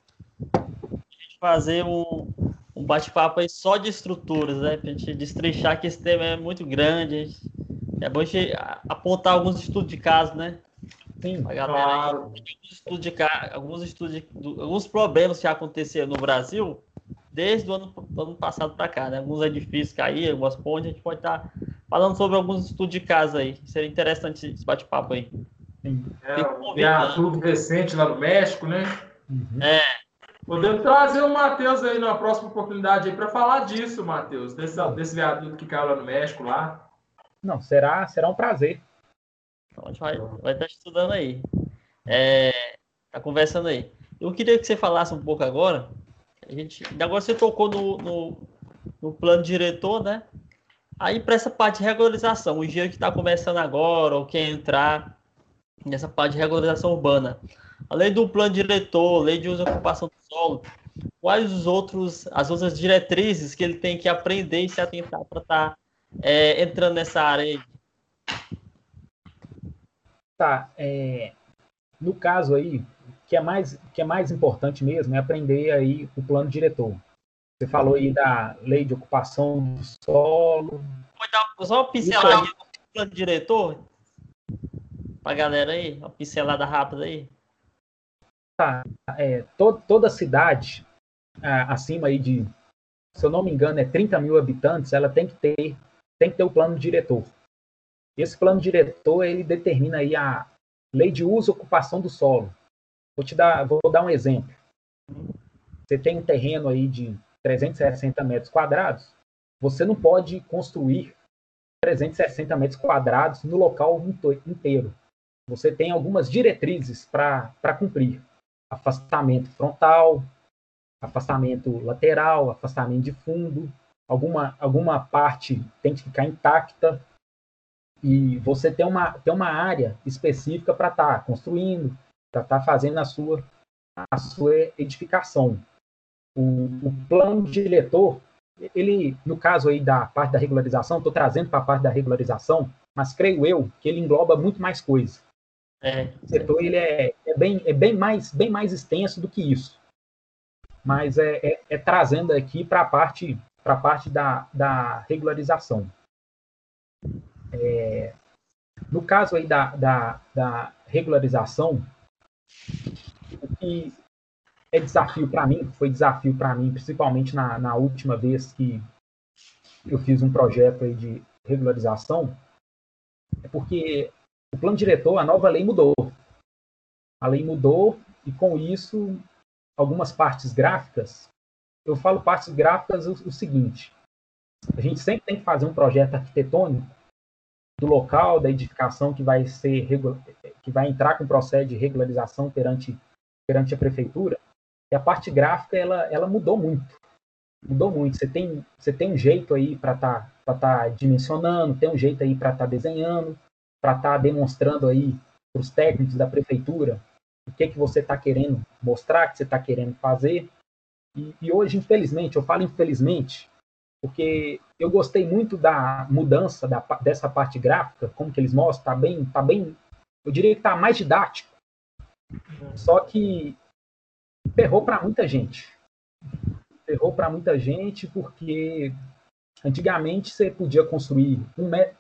a gente fazer um, um bate-papo aí só de estruturas, né? Pra gente destrinchar que esse tema é muito grande. É bom a gente apontar alguns estudos de caso, né? Sim, a galera claro. estudos de alguns estudos de, alguns problemas que aconteceram no Brasil desde o ano, ano passado para cá, né? Alguns edifícios caíram, algumas pontes, a gente pode estar tá falando sobre alguns estudos de caso aí. Seria interessante esse bate-papo aí. Sim. É, o viaduto recente lá no México, né? Uhum. É, Podemos trazer o Matheus aí na próxima oportunidade aí para falar disso, Matheus, desse, desse viaduto que caiu lá no México lá. Não, será, será um prazer. Então, a gente vai, vai estar estudando aí. É, tá conversando aí. Eu queria que você falasse um pouco agora. A gente, agora você tocou no, no, no plano diretor, né? Aí para essa parte de regularização, o engenheiro que está começando agora ou quer entrar nessa parte de regularização urbana, Além do plano diretor, lei de uso e ocupação do solo, quais os outros, as outras diretrizes que ele tem que aprender e se atentar para estar tá, é, entrando nessa área aí? Tá, é, no caso aí, que é mais que é mais importante mesmo é aprender aí o plano diretor. Você falou aí da lei de ocupação do solo. Pode dar só uma pincelada do plano diretor para a galera aí, uma pincelada rápida aí é, to, toda cidade é, acima aí de, se eu não me engano, é 30 mil habitantes, ela tem que ter tem que ter o plano diretor. Esse plano diretor ele determina aí a lei de uso e ocupação do solo. Vou te dar, vou dar um exemplo. Você tem um terreno aí de 360 metros quadrados, você não pode construir 360 metros quadrados no local inteiro. Você tem algumas diretrizes para cumprir: afastamento frontal, afastamento lateral, afastamento de fundo, alguma, alguma parte tem que ficar intacta, e você tem uma, tem uma área específica para estar tá construindo, para estar tá fazendo a sua, a sua edificação. O, o plano diretor, ele, no caso aí da parte da regularização, estou trazendo para a parte da regularização, mas creio eu que ele engloba muito mais coisas. É. O setor ele é, é, bem, é bem, mais, bem mais extenso do que isso. Mas é, é, é trazendo aqui para a parte, pra parte da, da regularização. É, no caso aí da, da, da regularização, o que é desafio para mim, foi desafio para mim, principalmente na, na última vez que eu fiz um projeto aí de regularização, é porque o plano diretor, a nova lei mudou. A lei mudou e com isso algumas partes gráficas, eu falo partes gráficas o, o seguinte, a gente sempre tem que fazer um projeto arquitetônico do local da edificação que vai ser que vai entrar com o processo de regularização perante perante a prefeitura. E a parte gráfica ela ela mudou muito. Mudou muito. Você tem você tem um jeito aí para tá, tá dimensionando, tem um jeito aí para tá desenhando, para estar tá demonstrando aí para os técnicos da prefeitura o que que você está querendo mostrar, que você está querendo fazer. E, e hoje, infelizmente, eu falo infelizmente, porque eu gostei muito da mudança da, dessa parte gráfica, como que eles mostram, tá bem, tá bem, eu diria que tá mais didático. Só que ferrou para muita gente. Ferrou para muita gente porque antigamente você podia construir um metro,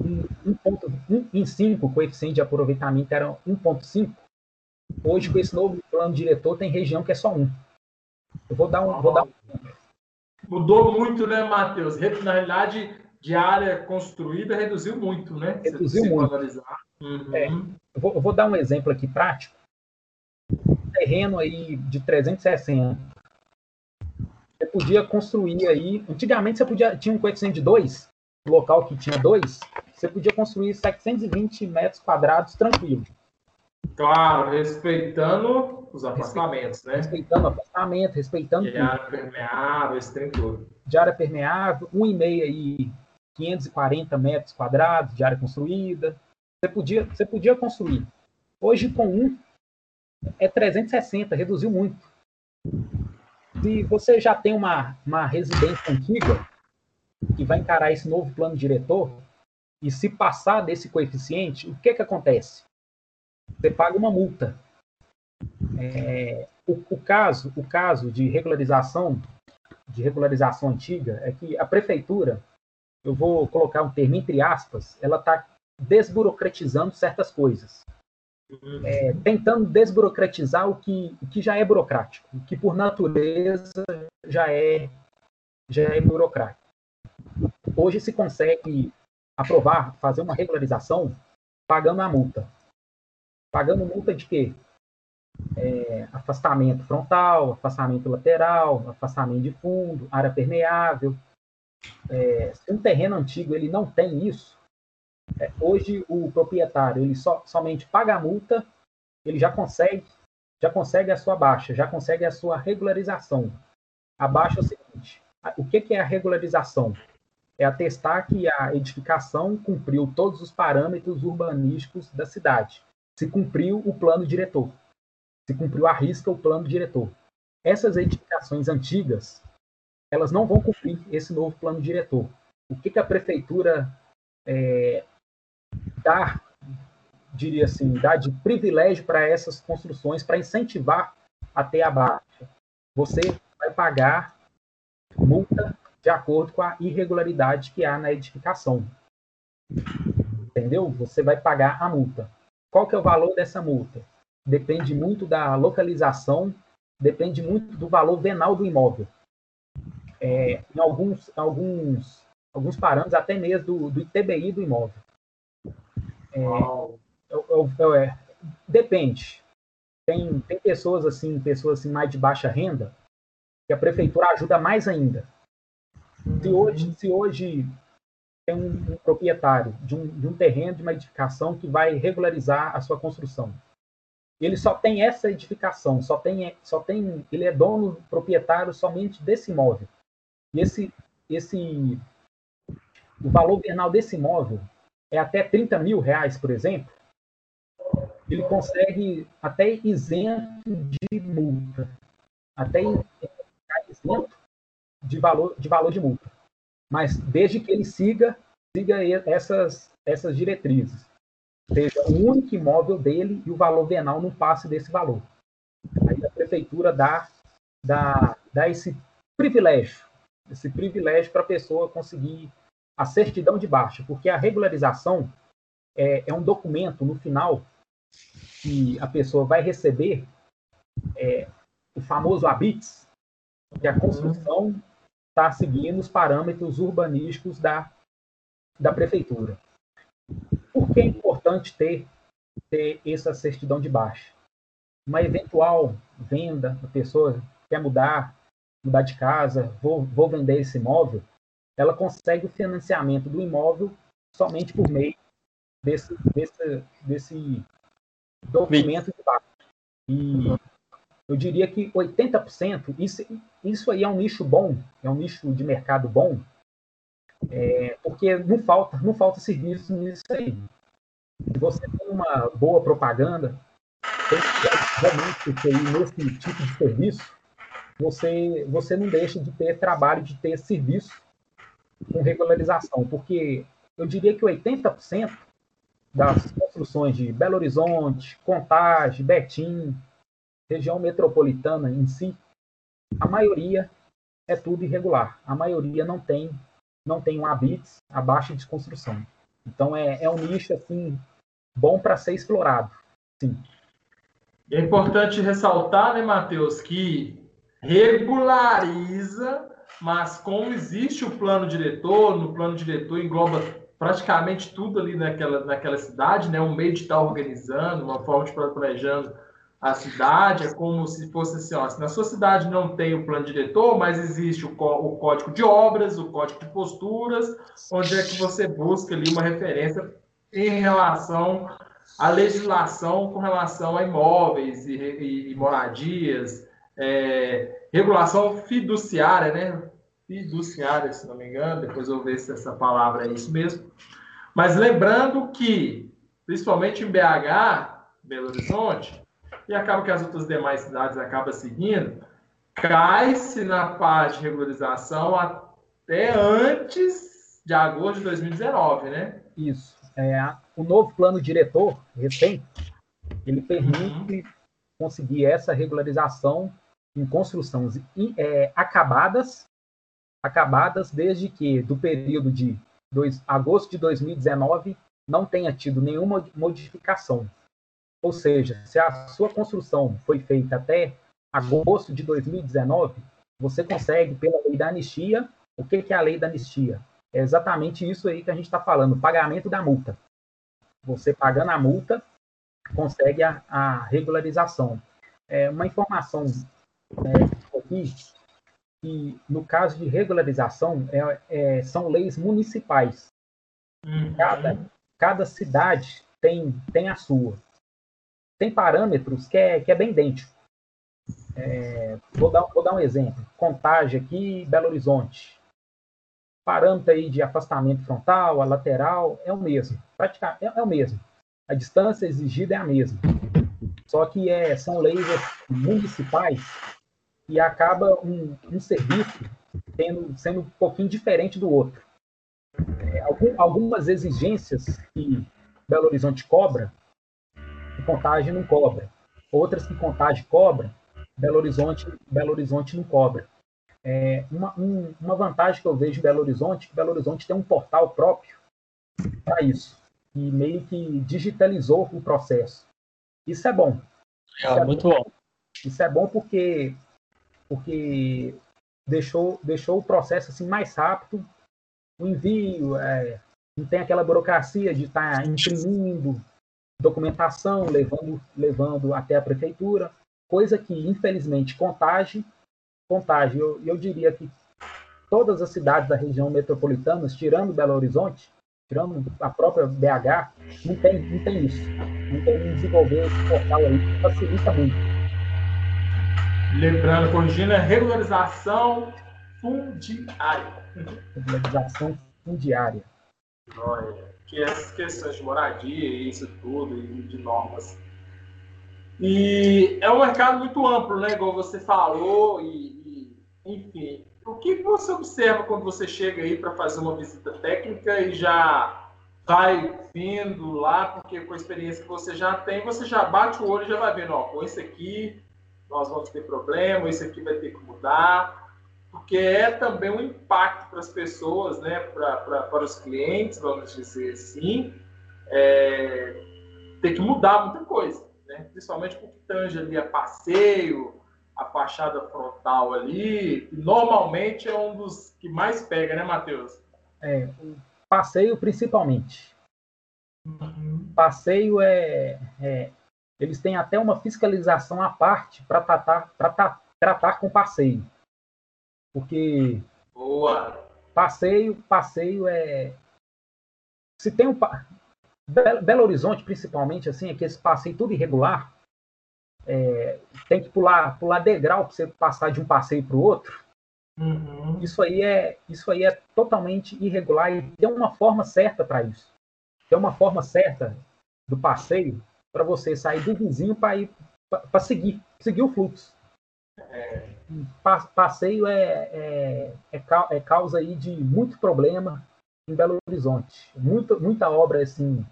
um, um ponto, um, em 5, o coeficiente de aproveitamento era 1.5. Hoje, com esse novo plano diretor, tem região que é só 1. Eu vou dar um, vou dar um Mudou muito, né, Matheus? Na realidade, de área construída reduziu muito, né? Reduziu muito. Uhum. É, eu, vou, eu, vou, dar um exemplo aqui prático. Um terreno aí de 360. Você podia construir aí. Antigamente você podia. Tinha um coeficiente de 2, local que tinha 2, você podia construir 720 metros quadrados tranquilo. Claro, respeitando os afastamentos, né? Respeitando o afastamento, respeitando. De área permeável, esse trem todo. De área permeável, 1,5 aí, 540 metros quadrados de área construída. Você podia, você podia construir. Hoje, com um, é 360, reduziu muito. Se você já tem uma, uma residência antiga, que vai encarar esse novo plano diretor, e se passar desse coeficiente, o que, que acontece? você paga uma multa. É, o, o, caso, o caso de regularização, de regularização antiga, é que a prefeitura, eu vou colocar um termo entre aspas, ela está desburocratizando certas coisas. É, tentando desburocratizar o que, o que já é burocrático, o que por natureza já é, já é burocrático. Hoje se consegue aprovar, fazer uma regularização pagando a multa pagando multa de quê? É, afastamento frontal, afastamento lateral, afastamento de fundo, área permeável. É, se um terreno antigo ele não tem isso, é, hoje o proprietário ele só, somente paga a multa, ele já consegue já consegue a sua baixa, já consegue a sua regularização. A baixa é o seguinte: o que, que é a regularização? É atestar que a edificação cumpriu todos os parâmetros urbanísticos da cidade se cumpriu o plano diretor, se cumpriu a risca o plano diretor. Essas edificações antigas, elas não vão cumprir esse novo plano diretor. O que, que a prefeitura é, dá, diria assim, dá de privilégio para essas construções, para incentivar até a baixa? Você vai pagar multa de acordo com a irregularidade que há na edificação. Entendeu? Você vai pagar a multa. Qual que é o valor dessa multa? Depende muito da localização, depende muito do valor venal do imóvel. É, em alguns, alguns, alguns parâmetros até mesmo do, do ITBI do imóvel. É, eu, eu, é, depende. Tem, tem pessoas assim, pessoas assim mais de baixa renda, que a prefeitura ajuda mais ainda. Se hoje, se hoje tem um, um proprietário de um, de um terreno, de uma edificação que vai regularizar a sua construção, ele só tem essa edificação, só tem, só tem, ele é dono, proprietário somente desse imóvel. E esse, esse, o valor venal desse imóvel é até 30 mil reais, por exemplo, ele consegue até isento de multa, até isento de valor de valor de multa, mas desde que ele siga siga essas essas diretrizes, seja o único imóvel dele e o valor venal não passe desse valor. Aí a prefeitura dá dá, dá esse privilégio, esse privilégio para a pessoa conseguir a certidão de baixa, porque a regularização é, é um documento no final que a pessoa vai receber é, o famoso habits, que a construção está seguindo os parâmetros urbanísticos da, da prefeitura. Por que é importante ter, ter essa certidão de baixa? Uma eventual venda, a pessoa quer mudar, mudar de casa, vou, vou vender esse imóvel, ela consegue o financiamento do imóvel somente por meio desse, desse, desse documento de baixa. E eu diria que 80%, isso, isso aí é um nicho bom, é um nicho de mercado bom, é, porque não falta, não falta serviço nisso aí. Se você tem uma boa propaganda, tem realmente aí nesse tipo de serviço, você, você não deixa de ter trabalho, de ter serviço com regularização, porque eu diria que 80% das construções de Belo Horizonte, Contagem, Betim, região metropolitana em si, a maioria é tudo irregular. A maioria não tem não tem um habits abaixo de construção. Então é, é um nicho assim bom para ser explorado. Sim. É importante ressaltar, né, Matheus, que regulariza mas como existe o plano diretor, no plano diretor engloba praticamente tudo ali naquela, naquela cidade, né? Um meio de estar organizando, uma forma de estar planejando a cidade, é como se fosse assim, ó, se na sua cidade não tem o plano diretor, mas existe o, o código de obras, o código de posturas, onde é que você busca ali uma referência em relação à legislação com relação a imóveis e, e, e moradias, é, regulação fiduciária, né? Fiduciária, se não me engano, depois eu ver se essa palavra é isso mesmo. Mas lembrando que, principalmente em BH, Belo Horizonte, e acaba que as outras demais cidades acabam seguindo, cai-se na parte de regularização até antes de agosto de 2019, né? Isso. É, o novo plano diretor recente, ele permite uhum. conseguir essa regularização em construções é, acabadas, acabadas desde que do período de dois, agosto de 2019 não tenha tido nenhuma modificação. Ou seja, se a sua construção foi feita até agosto de 2019, você consegue, pela lei da anistia, o que, que é a lei da anistia? É exatamente isso aí que a gente está falando, pagamento da multa. Você pagando a multa, consegue a, a regularização. É uma informação é, aqui que, no caso de regularização, é, é, são leis municipais. Uhum. Cada, cada cidade tem, tem a sua. Tem parâmetros que é, que é bem idêntico. É, vou, dar, vou dar um exemplo. Contagem aqui, Belo Horizonte. Parâmetro aí de afastamento frontal, a lateral, é o mesmo. Praticamente é, é o mesmo. A distância exigida é a mesma. Só que é, são leis municipais e acaba um, um serviço tendo, sendo um pouquinho diferente do outro. É, algum, algumas exigências que Belo Horizonte cobra, Contagem não cobra. Outras que Contagem cobra, Belo Horizonte, Belo Horizonte não cobra. É, uma, um, uma vantagem que eu vejo em Belo Horizonte, que Belo Horizonte tem um portal próprio para isso, e meio que digitalizou o processo. Isso é bom. É, isso é muito bom. bom. Isso é bom porque porque deixou, deixou o processo assim mais rápido o envio, é, não tem aquela burocracia de estar tá imprimindo documentação, levando, levando até a prefeitura, coisa que, infelizmente, contágio, contágio, eu, eu diria que todas as cidades da região metropolitana, tirando Belo Horizonte, tirando a própria BH, não tem, não tem isso. Não tem desenvolver esse portal aí, que facilita muito. Lembrando, corrigindo, é regularização fundiária. Regularização fundiária. Olha, que essas questões de moradia e isso tudo, e de normas. E é um mercado muito amplo, né? Igual você falou, e, e enfim, o que você observa quando você chega aí para fazer uma visita técnica e já vai vindo lá, porque com a experiência que você já tem, você já bate o olho e já vai vendo, ó, com esse aqui nós vamos ter problema, esse aqui vai ter que mudar, porque é também um impacto para as pessoas, né, pra, pra, para os clientes, vamos dizer assim, é, ter que mudar muita coisa, né, principalmente porque tange ali a passeio, a fachada frontal ali, normalmente é um dos que mais pega, né, Matheus? É, o passeio principalmente. Uhum. Passeio é, é, Eles têm até uma fiscalização à parte para tratar, pra tratar com passeio. Porque. Boa! Passeio, passeio é. Se tem um. Belo Horizonte, principalmente, assim, é que esse passeio tudo irregular, é, tem que pular, pular degrau para você passar de um passeio para o outro. Uhum. Isso aí é isso aí é totalmente irregular e tem uma forma certa para isso. Tem uma forma certa do passeio para você sair do vizinho para ir para seguir seguir o fluxo. É. Passeio é, é, é, é, causa aí de muito problema em Belo Horizonte. Muita, muita obra assim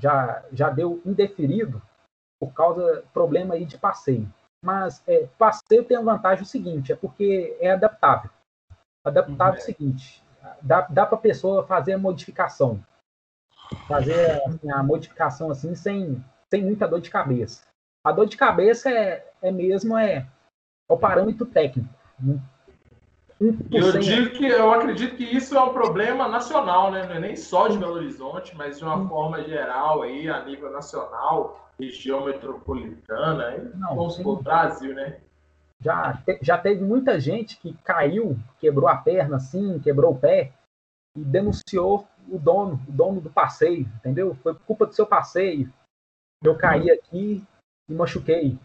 já, já deu indeferido por causa problema aí de passeio. Mas é, passeio tem a vantagem o seguinte, é porque é adaptável. Adaptável é o seguinte, dá, dá para a pessoa fazer a modificação. Fazer assim, a modificação assim sem, sem muita dor de cabeça. A dor de cabeça é, é mesmo é, é o parâmetro técnico. Eu digo que eu acredito que isso é um problema nacional, né? Não é nem só de Belo Horizonte, mas de uma forma geral aí, a nível nacional região metropolitana, não, vamos supor, Brasil, né? Já, te, já teve muita gente que caiu, quebrou a perna assim, quebrou o pé e denunciou o dono, o dono do passeio, entendeu? Foi culpa do seu passeio. Eu caí aqui e machuquei.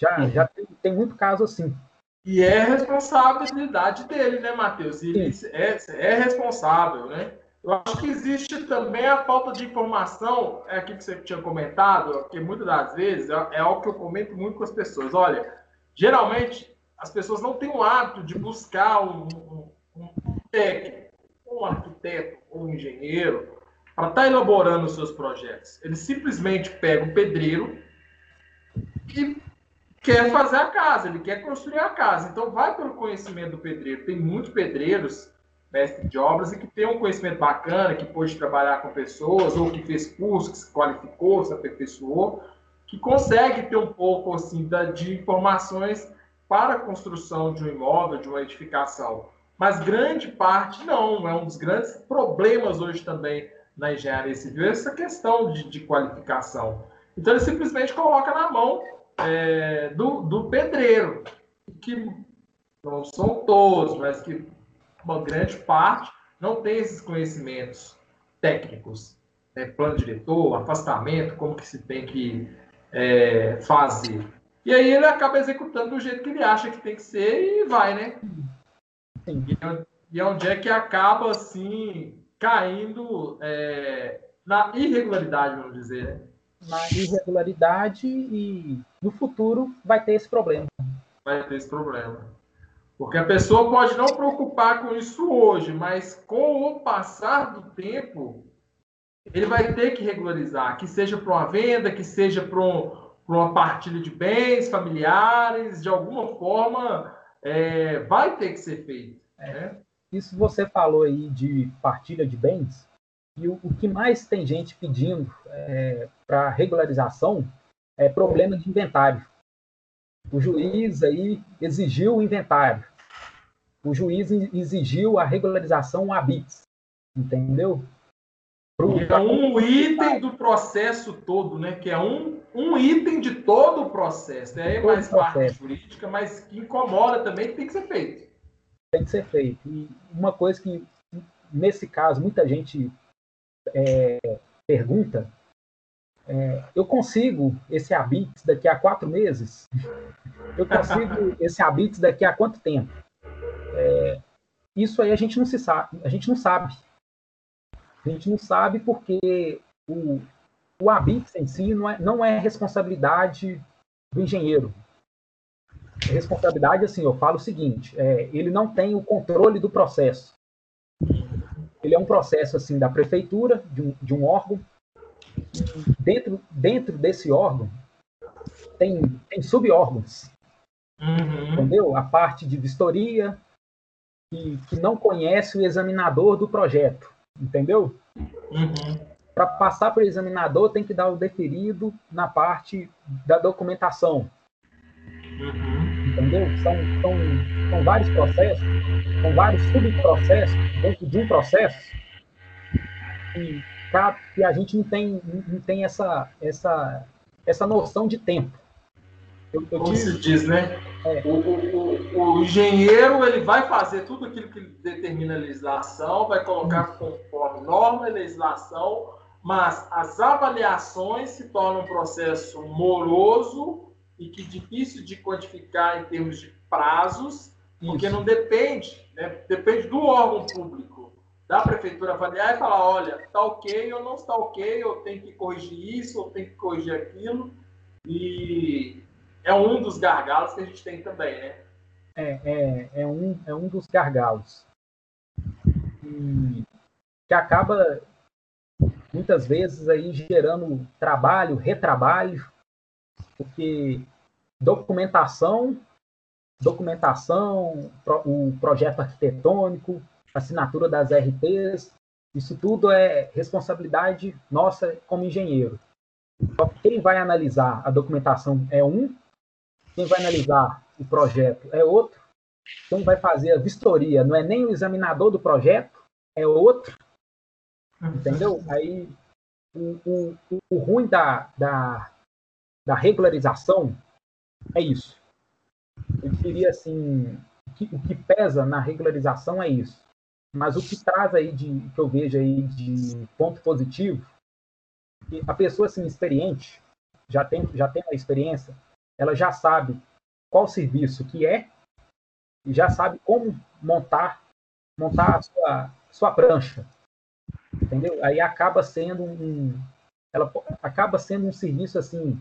Já, já tem, tem muito caso assim. E é responsabilidade dele, né, Matheus? Ele é, é responsável, né? Eu acho que existe também a falta de informação, é aqui que você tinha comentado, que muitas das vezes é, é algo que eu comento muito com as pessoas. Olha, geralmente as pessoas não têm o hábito de buscar um, um, um técnico, um arquiteto ou um engenheiro para estar tá elaborando os seus projetos. Eles simplesmente pegam o pedreiro e quer fazer a casa, ele quer construir a casa. Então vai pelo conhecimento do pedreiro. Tem muitos pedreiros mestre de obras e que tem um conhecimento bacana, que pôde trabalhar com pessoas, ou que fez curso, que se qualificou, se aperfeiçoou, que consegue ter um pouco assim de informações para a construção de um imóvel, de uma edificação. Mas grande parte não, é um dos grandes problemas hoje também na engenharia civil, essa questão de, de qualificação. Então ele simplesmente coloca na mão é, do, do pedreiro, que não são todos, mas que uma grande parte não tem esses conhecimentos técnicos, né? plano diretor, afastamento, como que se tem que é, fazer. E aí ele acaba executando do jeito que ele acha que tem que ser e vai, né? É e é onde é que acaba, assim, caindo é, na irregularidade, vamos dizer, né? Na irregularidade e no futuro vai ter esse problema. Vai ter esse problema. Porque a pessoa pode não preocupar com isso hoje, mas com o passar do tempo, ele vai ter que regularizar, que seja para uma venda, que seja para um, uma partilha de bens familiares, de alguma forma, é, vai ter que ser feito. É. Né? Isso você falou aí de partilha de bens, e o, o que mais tem gente pedindo é, para regularização é problema de inventário. O juiz aí exigiu o inventário. O juiz exigiu a regularização a bits. Entendeu? Pro... é um item do processo todo, né? Que é um, um item de todo o processo. Né? É mais parte jurídica, mas que incomoda também, que tem que ser feito. Tem que ser feito. E uma coisa que, nesse caso, muita gente é, pergunta é, eu consigo esse habits daqui a quatro meses? Eu consigo esse habits daqui a quanto tempo? É, isso aí a gente não se sabe, a gente não sabe. A gente não sabe porque o, o habits em si não é, não é responsabilidade do engenheiro. É responsabilidade, assim, eu falo o seguinte, é, ele não tem o controle do processo. Ele é um processo, assim, da prefeitura, de um, de um órgão, dentro, dentro desse órgão tem, tem sub-órgãos. Uhum. Entendeu? A parte de vistoria, que, que não conhece o examinador do projeto. Entendeu? Uhum. Para passar para o examinador, tem que dar o deferido na parte da documentação. Uhum. Entendeu? São, são, são vários processos, são vários subprocessos dentro de um processo. E que a gente não tem, não tem essa, essa, essa noção de tempo. Eu, eu Como se diz, né? É. O, o, o, engenheiro ele vai fazer tudo aquilo que determina a legislação, vai colocar conforme norma e legislação, mas as avaliações se tornam um processo moroso e que difícil de quantificar em termos de prazos, porque Isso. não depende, né? depende do órgão público da prefeitura avaliar e falar, olha, está ok ou não está ok, eu tenho que corrigir isso, ou tenho que corrigir aquilo. E é um dos gargalos que a gente tem também, né? É, é, é, um, é um dos gargalos. E que acaba, muitas vezes, aí gerando trabalho, retrabalho, porque documentação, documentação, o projeto arquitetônico, assinatura das RTs, isso tudo é responsabilidade nossa como engenheiro. Só que quem vai analisar a documentação é um, quem vai analisar o projeto é outro, quem vai fazer a vistoria não é nem o examinador do projeto, é outro. Entendeu? Aí o, o, o ruim da, da, da regularização é isso. Eu diria assim, que, o que pesa na regularização é isso. Mas o que traz aí de que eu vejo aí de ponto positivo, que a pessoa assim experiente já tem já tem a experiência, ela já sabe qual serviço que é e já sabe como montar montar a sua sua prancha, entendeu? Aí acaba sendo um ela acaba sendo um serviço assim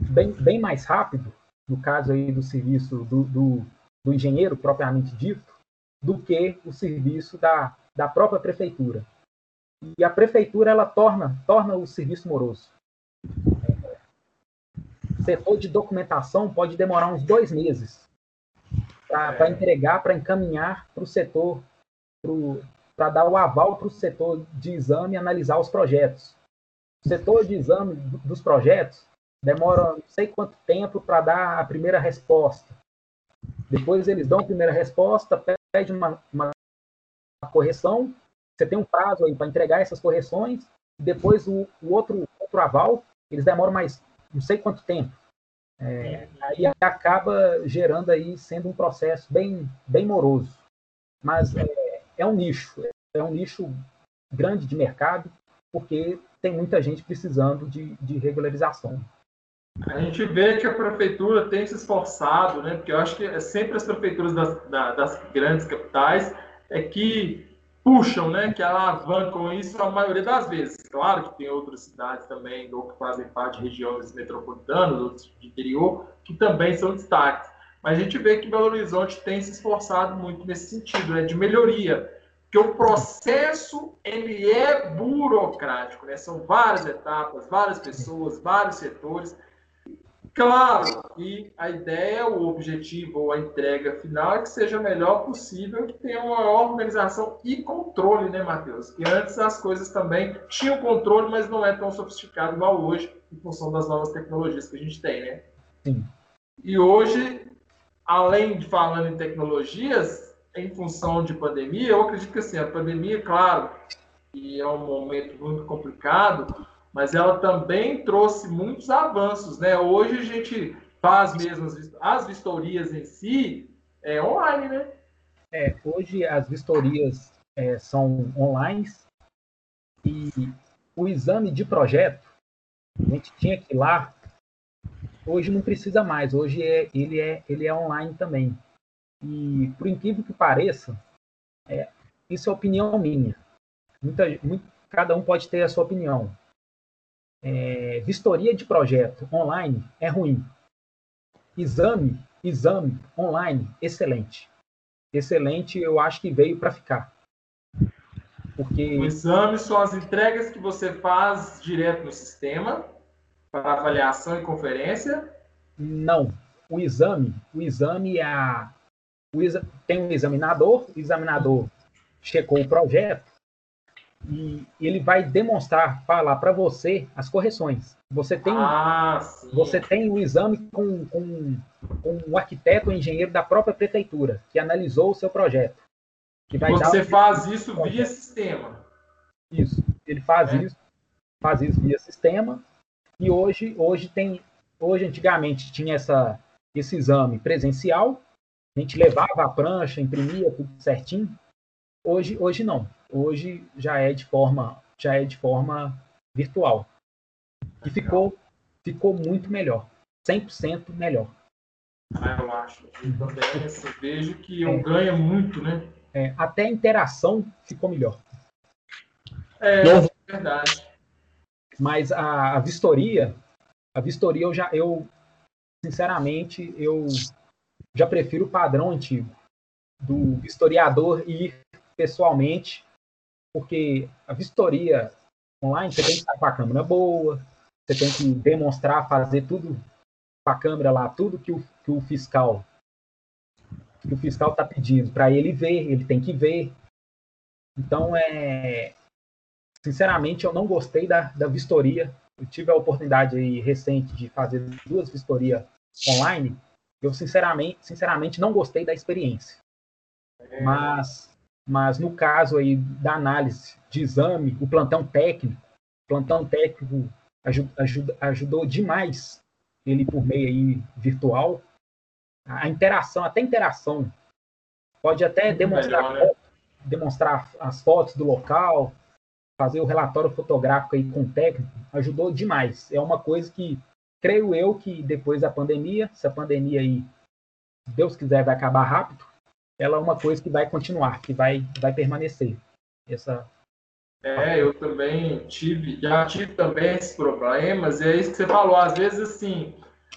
bem, bem mais rápido no caso aí do serviço do, do, do engenheiro propriamente dito do que o serviço da, da própria prefeitura. E a prefeitura ela torna, torna o serviço moroso. O setor de documentação pode demorar uns dois meses para entregar, para encaminhar para o setor, para dar o aval para o setor de exame analisar os projetos. O setor de exame dos projetos demora não sei quanto tempo para dar a primeira resposta. Depois eles dão a primeira resposta, pede uma, uma correção, você tem um prazo aí para entregar essas correções, depois o, o, outro, outro aval, eles demoram mais não sei quanto tempo. É, aí acaba gerando aí, sendo um processo bem, bem moroso. Mas é, é um nicho, é um nicho grande de mercado, porque tem muita gente precisando de, de regularização. A gente vê que a prefeitura tem se esforçado, né? Porque eu acho que é sempre as prefeituras das, das grandes capitais é que puxam, né? Que alavancam isso a maioria das vezes. Claro que tem outras cidades também, ou que fazem parte de regiões metropolitanas, outros de interior, que também são destaques. Mas a gente vê que Belo Horizonte tem se esforçado muito nesse sentido, né? De melhoria. Porque o processo, ele é burocrático, né? São várias etapas, várias pessoas, vários setores Claro, e a ideia, o objetivo ou a entrega final é que seja o melhor possível, que tenha uma maior organização e controle, né, Matheus? Que antes as coisas também tinham controle, mas não é tão sofisticado igual hoje, em função das novas tecnologias que a gente tem, né? Sim. E hoje, além de falando em tecnologias, em função de pandemia, eu acredito que assim, a pandemia, claro, que é um momento muito complicado, mas ela também trouxe muitos avanços, né? Hoje a gente faz mesmo as, as vistorias em si é online, né? É, hoje as vistorias é, são online e o exame de projeto, a gente tinha que ir lá, hoje não precisa mais, hoje é, ele, é, ele é online também. E, por incrível que pareça, é, isso é opinião minha. Muita, muito, cada um pode ter a sua opinião. É, vistoria de projeto online é ruim. Exame, exame online, excelente. Excelente, eu acho que veio para ficar. Porque... O exame são as entregas que você faz direto no sistema para avaliação e conferência? Não. O exame, o exame é a, o exa, tem um examinador, o examinador checou o projeto e ele vai demonstrar, falar para você as correções. Você tem, ah, você tem o exame com, com, com o arquiteto ou engenheiro da própria prefeitura que analisou o seu projeto. Que vai você faz isso via sistema. Isso. Ele faz é. isso, faz isso via sistema. E hoje, hoje tem, hoje antigamente tinha essa, esse exame presencial a gente levava a prancha, imprimia tudo certinho. Hoje, hoje não. Hoje já é de forma, já é de forma virtual. E ficou, ficou muito melhor. 100% melhor. Ah, eu acho. Eu também assim, vejo que eu é. ganho muito, né? É, até a interação ficou melhor. É, é verdade. Mas a, a vistoria, a vistoria eu já, eu sinceramente, eu já prefiro o padrão antigo do historiador ir pessoalmente, porque a vistoria online você tem que estar com a câmera boa, você tem que demonstrar, fazer tudo com a câmera lá, tudo que o, que o fiscal que o fiscal está pedindo para ele ver, ele tem que ver. Então, é, sinceramente, eu não gostei da, da vistoria. Eu tive a oportunidade aí, recente de fazer duas vistorias online eu sinceramente, sinceramente não gostei da experiência. É. Mas, mas no caso aí da análise de exame, o plantão técnico, o plantão técnico ajuda, ajudou demais ele por meio aí virtual. A interação, até interação, pode até demonstrar, melhor, né? demonstrar as fotos do local, fazer o relatório fotográfico aí com o técnico, ajudou demais. É uma coisa que creio eu que depois da pandemia, se a pandemia aí, se Deus quiser, vai acabar rápido, ela é uma coisa que vai continuar, que vai, vai permanecer. Essa... É, eu também tive, já tive também esses problemas, e é isso que você falou, às vezes assim,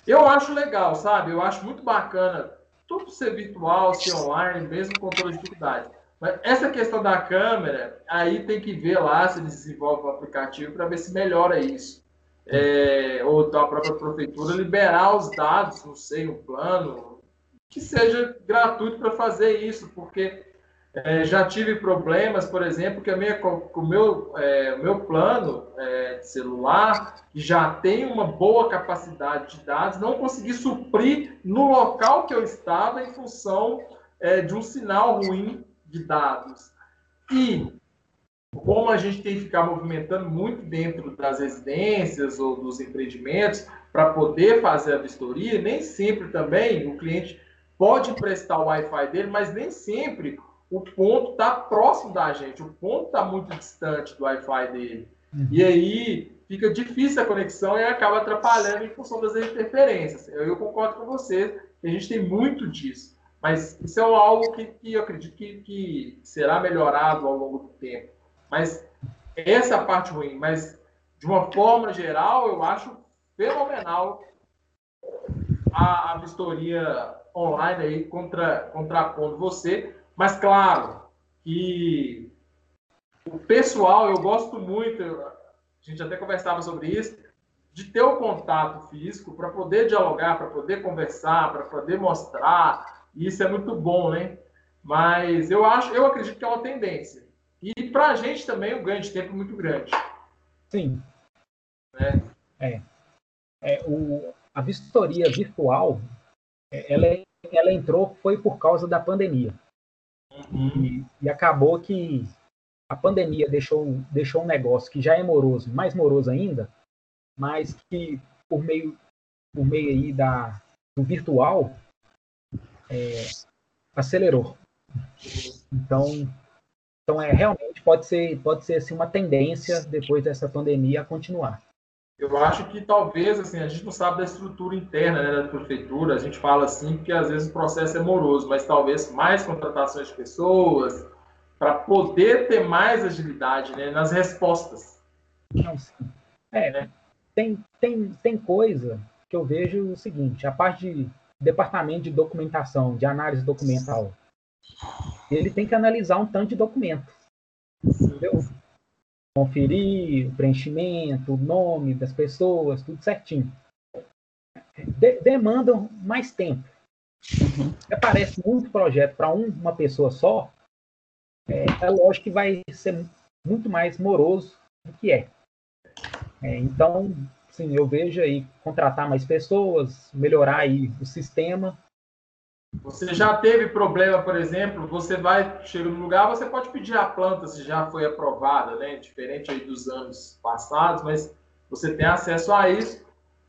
eu acho legal, sabe? Eu acho muito bacana tudo ser virtual, ser online, mesmo com toda dificuldade. Mas essa questão da câmera, aí tem que ver lá se eles desenvolvem o aplicativo para ver se melhora isso é, ou da própria prefeitura liberar os dados, não sei, um plano, que seja gratuito para fazer isso, porque é, já tive problemas, por exemplo, que minha, o meu, é, meu plano é, celular, que já tem uma boa capacidade de dados, não consegui suprir no local que eu estava em função é, de um sinal ruim de dados. E como a gente tem que ficar movimentando muito dentro das residências ou dos empreendimentos para poder fazer a vistoria, nem sempre também o cliente pode emprestar o Wi-Fi dele, mas nem sempre o ponto está próximo da gente, o ponto está muito distante do Wi-Fi dele. Uhum. E aí fica difícil a conexão e acaba atrapalhando em função das interferências. Eu, eu concordo com você, a gente tem muito disso. Mas isso é algo que, que eu acredito que, que será melhorado ao longo do tempo. Mas essa é a parte ruim. Mas, de uma forma geral, eu acho fenomenal a, a vistoria online aí contra, contrapondo você. Mas, claro, que o pessoal, eu gosto muito, a gente até conversava sobre isso, de ter o contato físico para poder dialogar, para poder conversar, para poder mostrar. Isso é muito bom, né? Mas eu acho, eu acredito que é uma tendência. E para a gente também o ganho de tempo é muito grande. Sim. Né? É. é o, a vistoria virtual, é, ela, ela entrou foi por causa da pandemia. E, e acabou que a pandemia deixou, deixou um negócio que já é moroso, mais moroso ainda, mas que por meio, por meio aí da, do virtual é, acelerou. Então, então é realmente pode ser pode ser assim, uma tendência depois dessa pandemia a continuar. Eu acho que talvez assim a gente não sabe da estrutura interna né, da prefeitura. A gente fala assim que às vezes o processo é moroso, mas talvez mais contratações de pessoas para poder ter mais agilidade né, nas respostas. Não, sim. É, né? tem, tem, tem coisa que eu vejo o seguinte: a parte de departamento de documentação, de análise documental, ele tem que analisar um tanto de documento. Entendeu? Conferir o preenchimento, o nome das pessoas, tudo certinho. De, demandam mais tempo. Uhum. Aparece muito projeto para um, uma pessoa só, é, é, lógico que vai ser muito mais moroso do que é. é então, sim, eu vejo aí contratar mais pessoas, melhorar aí o sistema você já teve problema, por exemplo, você vai, chega no lugar, você pode pedir a planta se já foi aprovada, né? Diferente aí dos anos passados, mas você tem acesso a isso,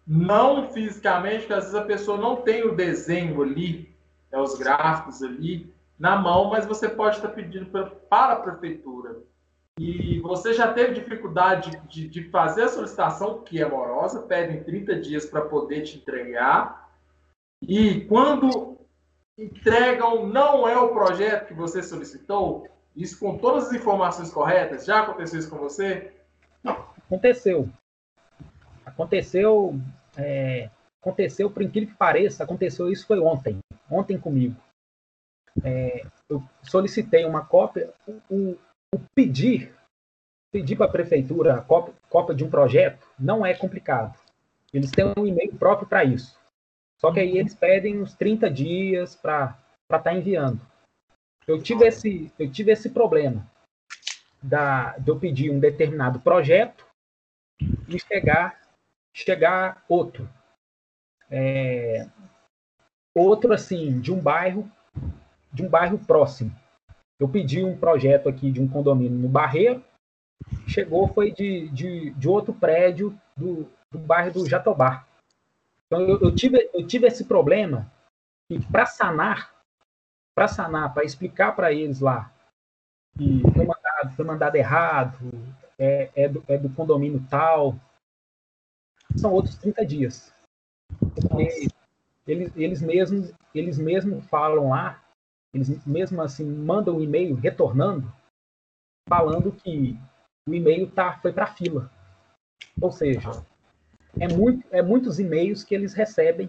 não fisicamente, porque às vezes a pessoa não tem o desenho ali, né, os gráficos ali na mão, mas você pode estar pedindo para a prefeitura. E você já teve dificuldade de, de fazer a solicitação, que é morosa, pedem 30 dias para poder te entregar. E quando entregam não é o projeto que você solicitou? Isso com todas as informações corretas? Já aconteceu isso com você? Aconteceu. Aconteceu. É, aconteceu, por incrível que pareça, aconteceu isso foi ontem. Ontem comigo. É, eu solicitei uma cópia. O, o pedir, pedir para a prefeitura a cópia, cópia de um projeto não é complicado. Eles têm um e-mail próprio para isso. Só que aí eles pedem uns 30 dias para estar tá enviando. Eu tive esse, eu tive esse problema da, de eu pedir um determinado projeto e chegar, chegar outro. É, outro, assim, de um bairro, de um bairro próximo. Eu pedi um projeto aqui de um condomínio no Barreiro, chegou, foi de, de, de outro prédio do, do bairro do Jatobá. Então eu, eu, tive, eu tive esse problema e para sanar, para sanar, para explicar para eles lá que foi mandado, foi mandado errado, é, é, do, é do condomínio tal, são outros 30 dias. Porque eles, eles mesmos eles mesmos falam lá, eles mesmo assim mandam um e-mail retornando, falando que o e-mail tá, foi para fila. Ou seja, é, muito, é muitos e-mails que eles recebem,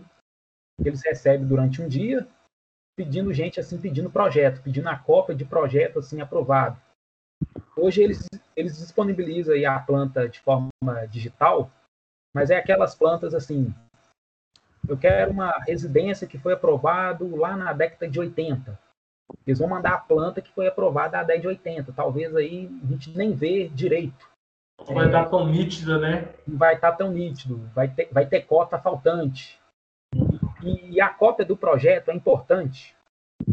que eles recebem durante um dia, pedindo gente assim, pedindo projeto, pedindo a cópia de projeto assim aprovado. Hoje eles, eles disponibilizam a planta de forma digital, mas é aquelas plantas assim. Eu quero uma residência que foi aprovado lá na década de 80. Eles vão mandar a planta que foi aprovada na década de 80. Talvez aí a gente nem vê direito. Não vai estar tão nítida, né? Não vai estar tão nítido, vai ter, vai ter cota faltante. E, e a cópia do projeto é importante,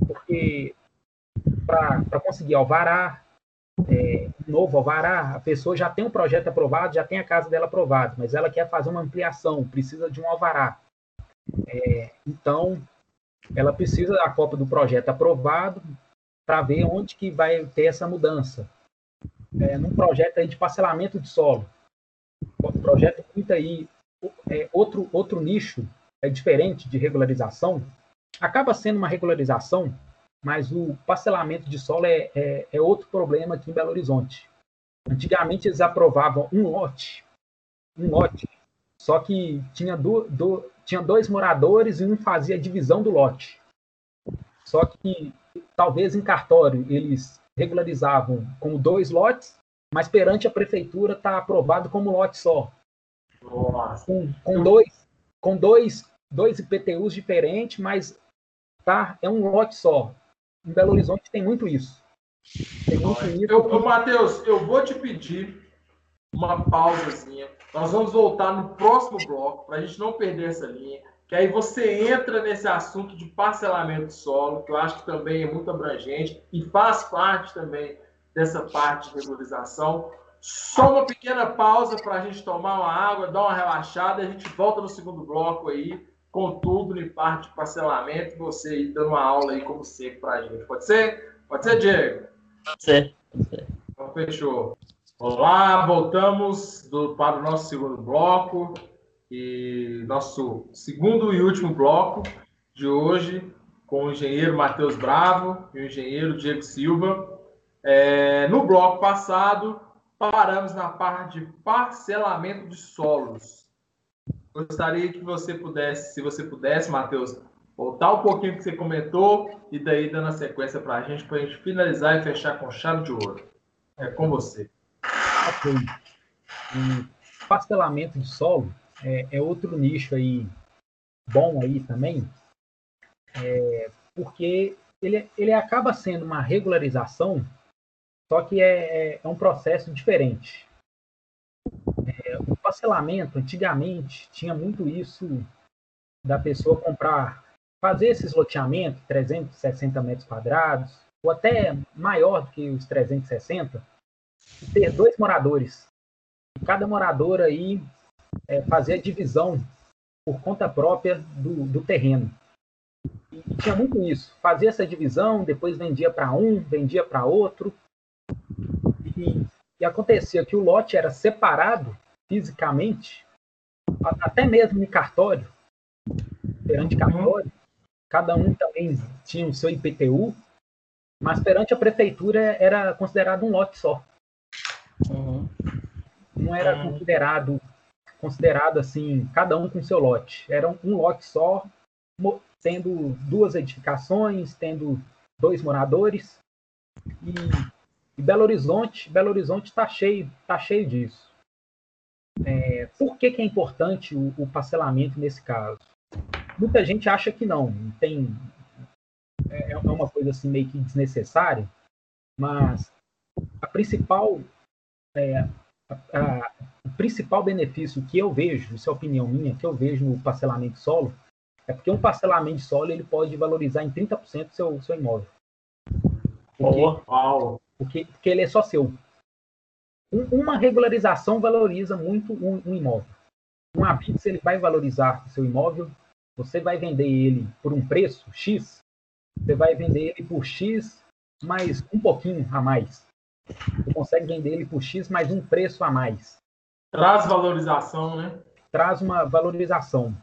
porque para conseguir alvará, é, novo alvará, a pessoa já tem um projeto aprovado, já tem a casa dela aprovada, mas ela quer fazer uma ampliação, precisa de um alvará. É, então, ela precisa da cópia do projeto aprovado para ver onde que vai ter essa mudança é, num projeto aí de parcelamento de solo. O projeto muito aí é, outro, outro nicho é diferente de regularização, acaba sendo uma regularização, mas o parcelamento de solo é, é, é outro problema aqui em Belo Horizonte. Antigamente eles aprovavam um lote, um lote, só que tinha, do, do, tinha dois moradores e um fazia divisão do lote. Só que talvez em cartório eles regularizavam como dois lotes, mas perante a prefeitura está aprovado como lote só. Nossa. Com, com, dois, com dois, dois IPTUs diferentes, mas tá, é um lote só. Em Belo Horizonte tem muito isso. Tem muito isso. Eu, Matheus, eu vou te pedir uma pausazinha. Nós vamos voltar no próximo bloco, para a gente não perder essa linha que aí você entra nesse assunto de parcelamento solo, que eu acho que também é muito abrangente e faz parte também dessa parte de regularização. Só uma pequena pausa para a gente tomar uma água, dar uma relaxada, e a gente volta no segundo bloco aí, com tudo em parte de parcelamento, você aí dando uma aula aí, como sempre, para a gente. Pode ser? Pode ser, Diego? Pode ser. Pode ser. Então, fechou. Olá, voltamos do, para o nosso segundo bloco e nosso segundo e último bloco de hoje com o engenheiro Matheus Bravo e o engenheiro Diego Silva. É, no bloco passado, paramos na parte de parcelamento de solos. Gostaria que você pudesse, se você pudesse, Matheus, voltar um pouquinho que você comentou e daí dando a sequência para a gente, para a gente finalizar e fechar com chave de ouro. É com você. Ok. O parcelamento de solo é, é outro nicho aí bom aí também, é, porque ele, ele acaba sendo uma regularização, só que é, é, é um processo diferente. É, o parcelamento, antigamente, tinha muito isso da pessoa comprar, fazer esses loteamentos, 360 metros quadrados, ou até maior do que os 360, ter dois moradores. Cada morador aí é, fazer a divisão por conta própria do, do terreno. E, e tinha muito isso. Fazia essa divisão, depois vendia para um, vendia para outro. E, e acontecia que o lote era separado fisicamente, até mesmo em cartório, perante uhum. cartório. Cada um também tinha o seu IPTU, mas perante a prefeitura era considerado um lote só. Uhum. Não era uhum. considerado considerado assim, cada um com seu lote. Era um lote só, tendo duas edificações, tendo dois moradores. E, e Belo Horizonte, Belo Horizonte está cheio, tá cheio disso. É, por que, que é importante o, o, parcelamento nesse caso? Muita gente acha que não, tem é, é uma coisa assim meio que desnecessária, mas a principal é, a, o principal benefício que eu vejo, isso é opinião minha, que eu vejo no parcelamento solo, é porque um parcelamento solo ele pode valorizar em 30% o seu, seu imóvel. Porque, oh, porque, porque ele é só seu. Um, uma regularização valoriza muito um, um imóvel. Um habite, ele vai valorizar o seu imóvel, você vai vender ele por um preço X, você vai vender ele por X mais um pouquinho a mais. Você consegue vender ele por X mais um preço a mais. Traz valorização, né? Traz uma valorização.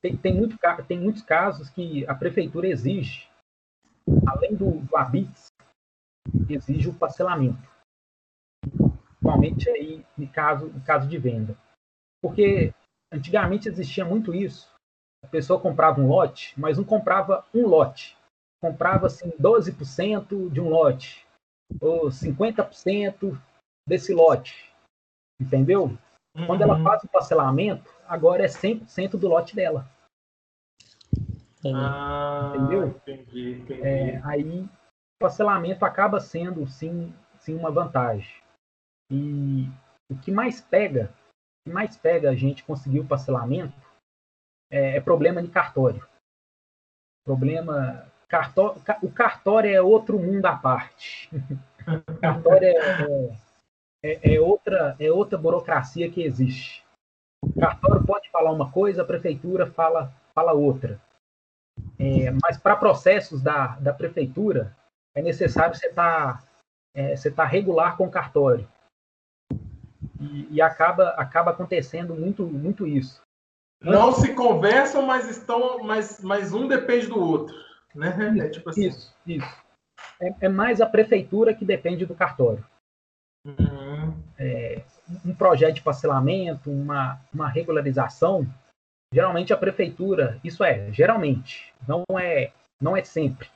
Tem, tem, muito, tem muitos casos que a prefeitura exige, além do, do ABITS, exige o parcelamento. Principalmente aí em caso, em caso de venda. Porque antigamente existia muito isso. A pessoa comprava um lote, mas não comprava um lote. Comprava assim 12% de um lote, ou 50% desse lote. Entendeu? Uhum. Quando ela uhum. faz o parcelamento, agora é 100% do lote dela. Ah, entendeu? Entendi, entendi. É, aí o parcelamento acaba sendo sim, sim uma vantagem. E o que mais pega, o que mais pega a gente conseguir o parcelamento é, é problema de cartório. Problema cartório, o cartório é outro mundo à parte. o cartório é, é, é, outra, é outra burocracia que existe. O cartório pode falar uma coisa, a prefeitura fala, fala outra. É, mas para processos da, da prefeitura, é necessário você estar tá, é, você tá regular com o cartório. E, e, acaba, acaba acontecendo muito, muito isso. Não se conversam, mas estão, mas, mas um depende do outro. Né? É tipo assim. Isso, isso. É, é mais a prefeitura que depende do cartório. Uhum. É, um projeto de parcelamento, uma, uma regularização, geralmente a prefeitura, isso é, geralmente, não é, não é sempre,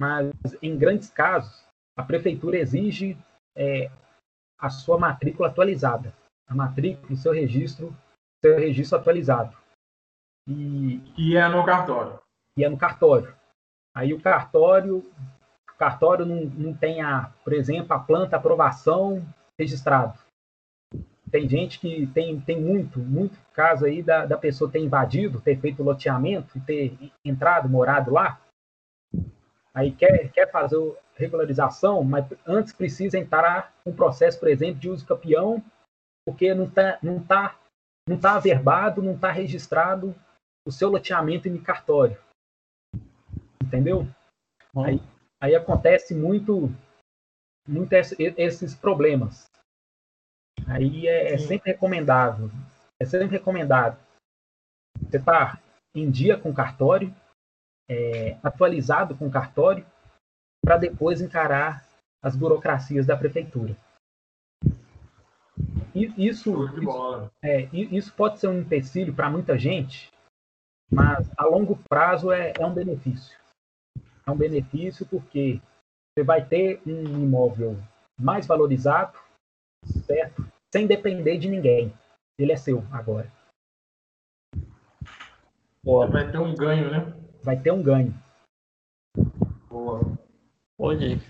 mas em grandes casos, a prefeitura exige é, a sua matrícula atualizada, a matrícula, o seu registro, seu registro atualizado. E, e é no cartório. E é no cartório. Aí o cartório cartório não, não tem, a, por exemplo, a planta aprovação registrado. tem gente que tem, tem muito, muito caso aí da, da pessoa ter invadido, ter feito loteamento e ter entrado, morado lá. Aí quer, quer fazer regularização, mas antes precisa entrar um processo, por exemplo, de uso campeão, porque não está não tá, não tá averbado, não está registrado o seu loteamento em cartório. Entendeu? Aí, aí acontece muito, muito esses problemas. Aí é, é sempre recomendável. É sempre recomendado. Você está em dia com cartório, é, atualizado com cartório, para depois encarar as burocracias da prefeitura. E isso, isso, é, isso pode ser um empecilho para muita gente, mas a longo prazo é, é um benefício. É um benefício porque você vai ter um imóvel mais valorizado, certo? Sem depender de ninguém. Ele é seu agora. Boa. Vai ter um ganho, né? Vai ter um ganho. Boa. Boa dica.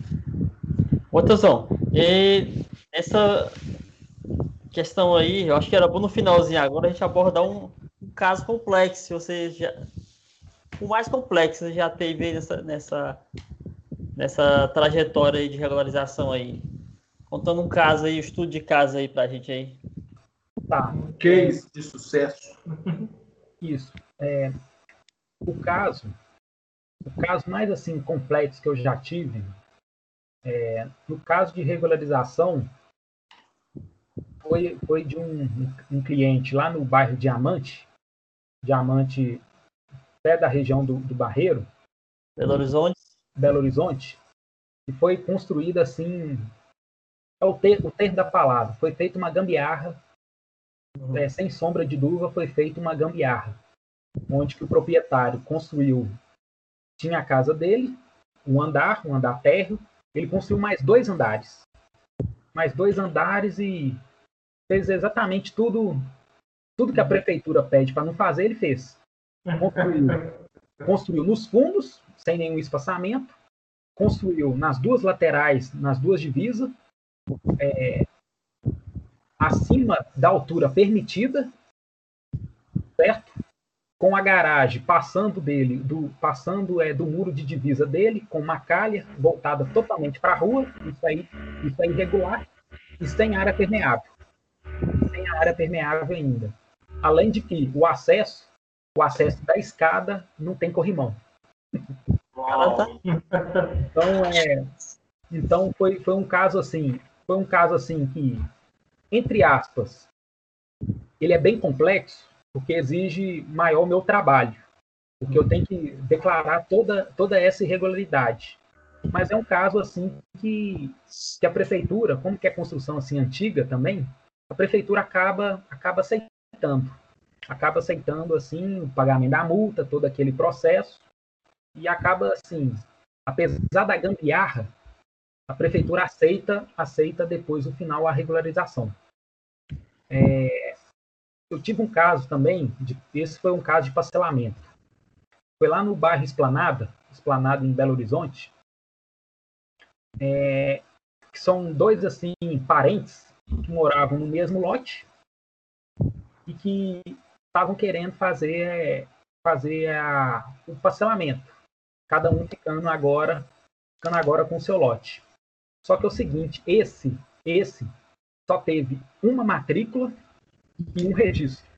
Outra e essa questão aí, eu acho que era bom no finalzinho agora a gente abordar um, um caso complexo. Você já. O mais complexo você já teve nessa, nessa, nessa trajetória aí de regularização aí. Contando um caso aí, o um estudo de caso aí pra gente aí. Tá. Case de sucesso. Isso. É, o caso, o caso mais assim complexo que eu já tive, é, no caso de regularização, foi, foi de um, um cliente lá no bairro Diamante, Diamante, pé da região do, do Barreiro. Belo Horizonte. Belo Horizonte. E foi construída assim. É o, ter, o termo da palavra. Foi feita uma gambiarra. Uhum. É, sem sombra de dúvida, foi feita uma gambiarra. Onde que o proprietário construiu. Tinha a casa dele, um andar, um andar térreo. Ele construiu mais dois andares. Mais dois andares e fez exatamente tudo tudo que a prefeitura pede para não fazer, ele fez. Construiu, construiu nos fundos, sem nenhum espaçamento, construiu nas duas laterais, nas duas divisas, é, acima da altura permitida, certo? Com a garagem passando dele, do, passando é, do muro de divisa dele, com uma calha voltada totalmente para a rua, isso aí, isso é irregular, e sem área permeável. Sem área permeável ainda. Além de que o acesso, o acesso da escada não tem corrimão. Então, é, então foi, foi um caso assim, foi um caso assim que, entre aspas, ele é bem complexo porque exige maior meu trabalho, porque eu tenho que declarar toda, toda essa irregularidade. Mas é um caso assim que, que a prefeitura, como que é construção assim antiga também, a prefeitura acaba acaba aceitando. Acaba aceitando, assim, o pagamento da multa, todo aquele processo, e acaba, assim, apesar da gambiarra, a prefeitura aceita, aceita depois, no final, a regularização. É, eu tive um caso também, de, esse foi um caso de parcelamento. Foi lá no bairro Esplanada, Esplanada em Belo Horizonte, é, que são dois, assim, parentes que moravam no mesmo lote, e que estavam querendo fazer fazer a, o parcelamento, cada um ficando agora ficando agora com o seu lote. Só que é o seguinte, esse esse só teve uma matrícula e um registro.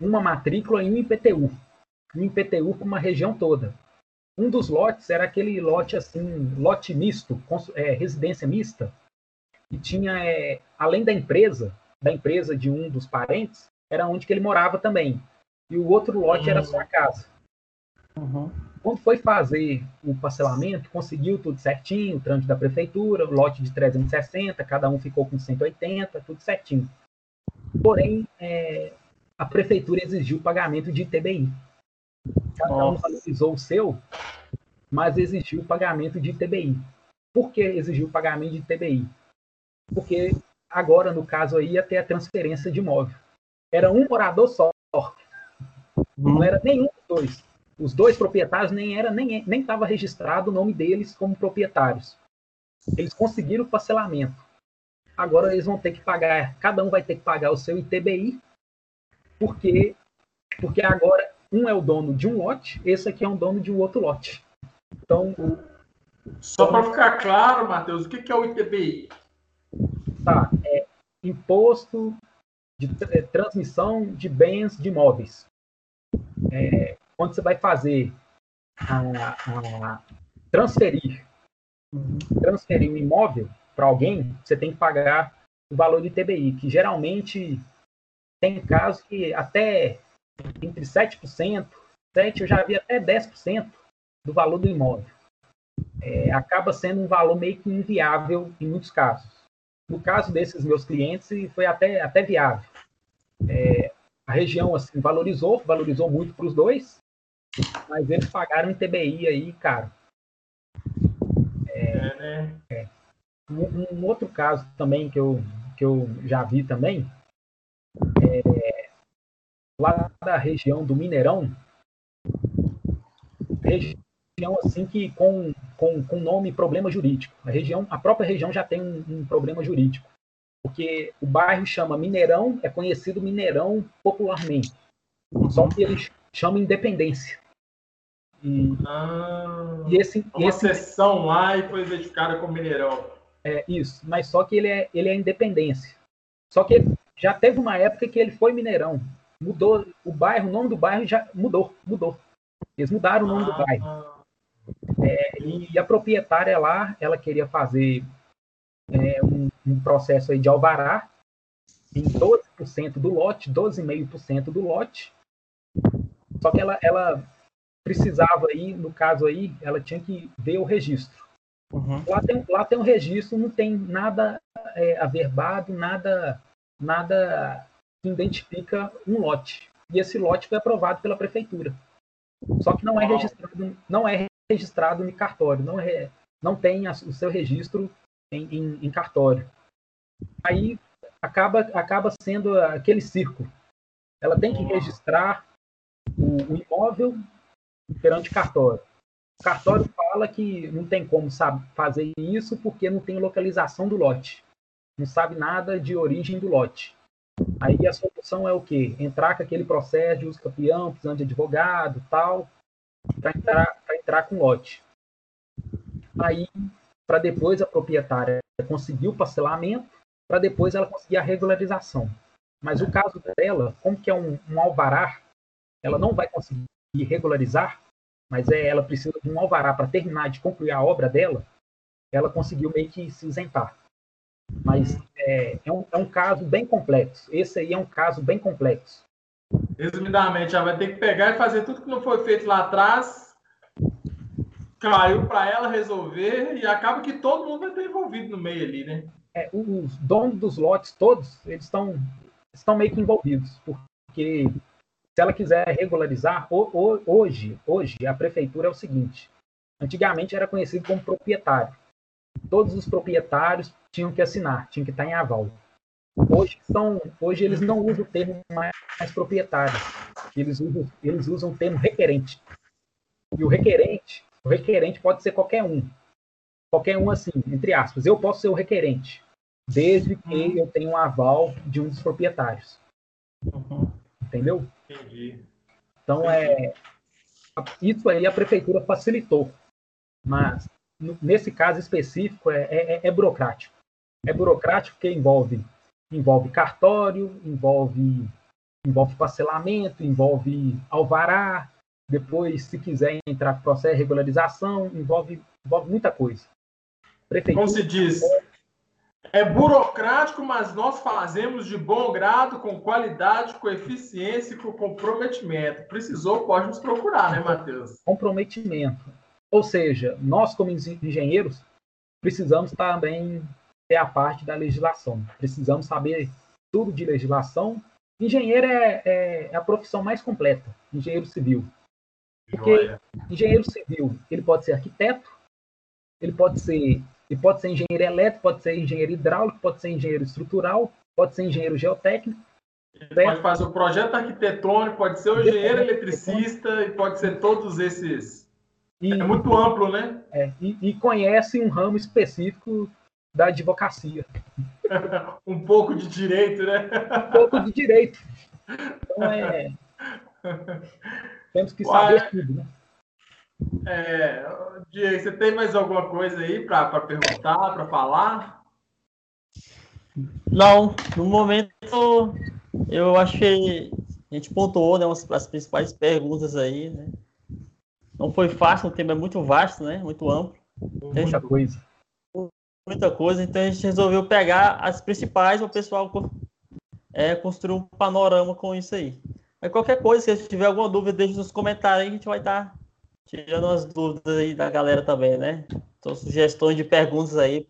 Uma matrícula e um IPTU. Um IPTU para uma região toda. Um dos lotes era aquele lote assim, lote misto, é, residência mista, e tinha, é, além da empresa, da empresa de um dos parentes era onde que ele morava também. E o outro lote uhum. era sua casa. Uhum. Quando foi fazer o parcelamento, conseguiu tudo certinho, o trânsito da prefeitura, o lote de 360, cada um ficou com 180, tudo certinho. Porém, é, a prefeitura exigiu o pagamento de ITBI. Cada um valorizou o seu, mas exigiu o pagamento de ITBI. Por que exigiu o pagamento de ITBI? Porque Agora, no caso aí, ia ter a transferência de imóvel. Era um morador só. Não era nenhum dos dois. Os dois proprietários nem era nem nem estava registrado o nome deles como proprietários. Eles conseguiram o parcelamento. agora eles vão ter que pagar, cada um vai ter que pagar o seu ITBI, porque, porque agora um é o dono de um lote, esse aqui é um dono de um outro lote. Então. Só para ficar claro, Matheus, o que é o ITBI? Tá, é imposto de é, transmissão de bens de imóveis. É, quando você vai fazer a, a transferir transferir um imóvel para alguém, você tem que pagar o valor do ITBI, que geralmente tem casos que até entre 7%, 7% eu já vi até 10% do valor do imóvel. É, acaba sendo um valor meio que inviável em muitos casos. No caso desses meus clientes, foi até, até viável. É, a região assim, valorizou, valorizou muito para os dois, mas eles pagaram um TBI aí, caro. É, é, né? é. Um, um, outro caso também que eu, que eu já vi também, é, lá da região do Mineirão, região assim que com, com, com nome problema jurídico. A região, a própria região já tem um, um problema jurídico, porque o bairro chama Mineirão, é conhecido Mineirão popularmente, só que eles chamam Independência. E, ah, e esse, uma esse, sessão lá e foi identificada como Mineirão. É isso, mas só que ele é, ele é Independência. Só que já teve uma época que ele foi Mineirão. Mudou o bairro, o nome do bairro já mudou, mudou. Eles mudaram o nome ah, do bairro. É, e, a proprietária lá, ela queria fazer é, um, um, processo aí de alvará em 12% do lote, 12,5% do lote. Só que ela, ela precisava aí, no caso aí, ela tinha que ver o registro. Uhum. Lá, tem, lá tem um registro, não tem nada é, averbado, nada, nada que identifica um lote. E esse lote foi aprovado pela prefeitura. Só que não é registrado, não é registrado em cartório, não, é, não tem a, o seu registro em, em, em, cartório. Aí acaba, acaba sendo aquele círculo. Ela tem que registrar o, o imóvel perante cartório. O cartório fala que não tem como sabe, fazer isso porque não tem localização do lote. Não sabe nada de origem do lote. Aí a solução é o quê? Entrar com aquele processo de uso campeão, precisando de advogado tal, para entrar, entrar com lote. Aí, para depois a proprietária conseguir o parcelamento, para depois ela conseguir a regularização. Mas o caso dela, como que é um, um alvará, ela não vai conseguir regularizar, mas é, ela precisa de um alvará para terminar de concluir a obra dela, ela conseguiu meio que se isentar. Mas é, é, um, é um caso bem complexo. Esse aí é um caso bem complexo. Resumidamente, ela vai ter que pegar e fazer tudo que não foi feito lá atrás, caiu para ela resolver e acaba que todo mundo vai ter envolvido no meio ali, né? É, os donos dos lotes todos, eles estão estão meio que envolvidos, porque se ela quiser regularizar, hoje, hoje a prefeitura é o seguinte: antigamente era conhecido como proprietário. Todos os proprietários tinham que assinar, tinham que estar em aval. Hoje, são, hoje eles não usam o termo mais, mais proprietário, eles usam, eles usam o termo requerente. E o requerente, o requerente pode ser qualquer um. Qualquer um, assim, entre aspas. Eu posso ser o requerente, desde que eu tenha um aval de um dos proprietários. Uhum. Entendeu? Entendi. Então, é, isso aí a prefeitura facilitou. Mas, nesse caso específico, é, é, é burocrático. É burocrático porque envolve, envolve cartório, envolve, envolve parcelamento, envolve alvará, depois, se quiser entrar com processo de regularização, envolve, envolve muita coisa. Prefeitura, Como se diz, é burocrático, mas nós fazemos de bom grado, com qualidade, com eficiência e com comprometimento. Precisou, pode nos procurar, né, Matheus? Comprometimento. Ou seja, nós, como engenheiros, precisamos também ter a parte da legislação. Precisamos saber tudo de legislação. Engenheiro é, é, é a profissão mais completa, engenheiro civil. Porque Joia. engenheiro civil, ele pode ser arquiteto, ele pode ser e pode ser engenheiro elétrico, pode ser engenheiro hidráulico, pode ser engenheiro estrutural, pode ser engenheiro geotécnico. Ele pode fazer o projeto arquitetônico, pode ser o engenheiro eletricista e pode ser todos esses. E, é muito amplo, né? É, e, e, conhece um ramo específico da advocacia. um pouco de direito, né? Um pouco de direito. Então é. Temos que saber tudo, né? É, Diego, você tem mais alguma coisa aí para perguntar, para falar? Não, no momento eu acho que a gente pontuou né, as principais perguntas aí, né? Não foi fácil, o tema é muito vasto, né? Muito amplo. Muita gente, coisa. Muita coisa, então a gente resolveu pegar as principais, o pessoal é, construir um panorama com isso aí. Mas qualquer coisa, se tiver alguma dúvida, deixe nos comentários aí, a gente vai estar tá tirando as dúvidas aí da galera também, né? Então, sugestões de perguntas aí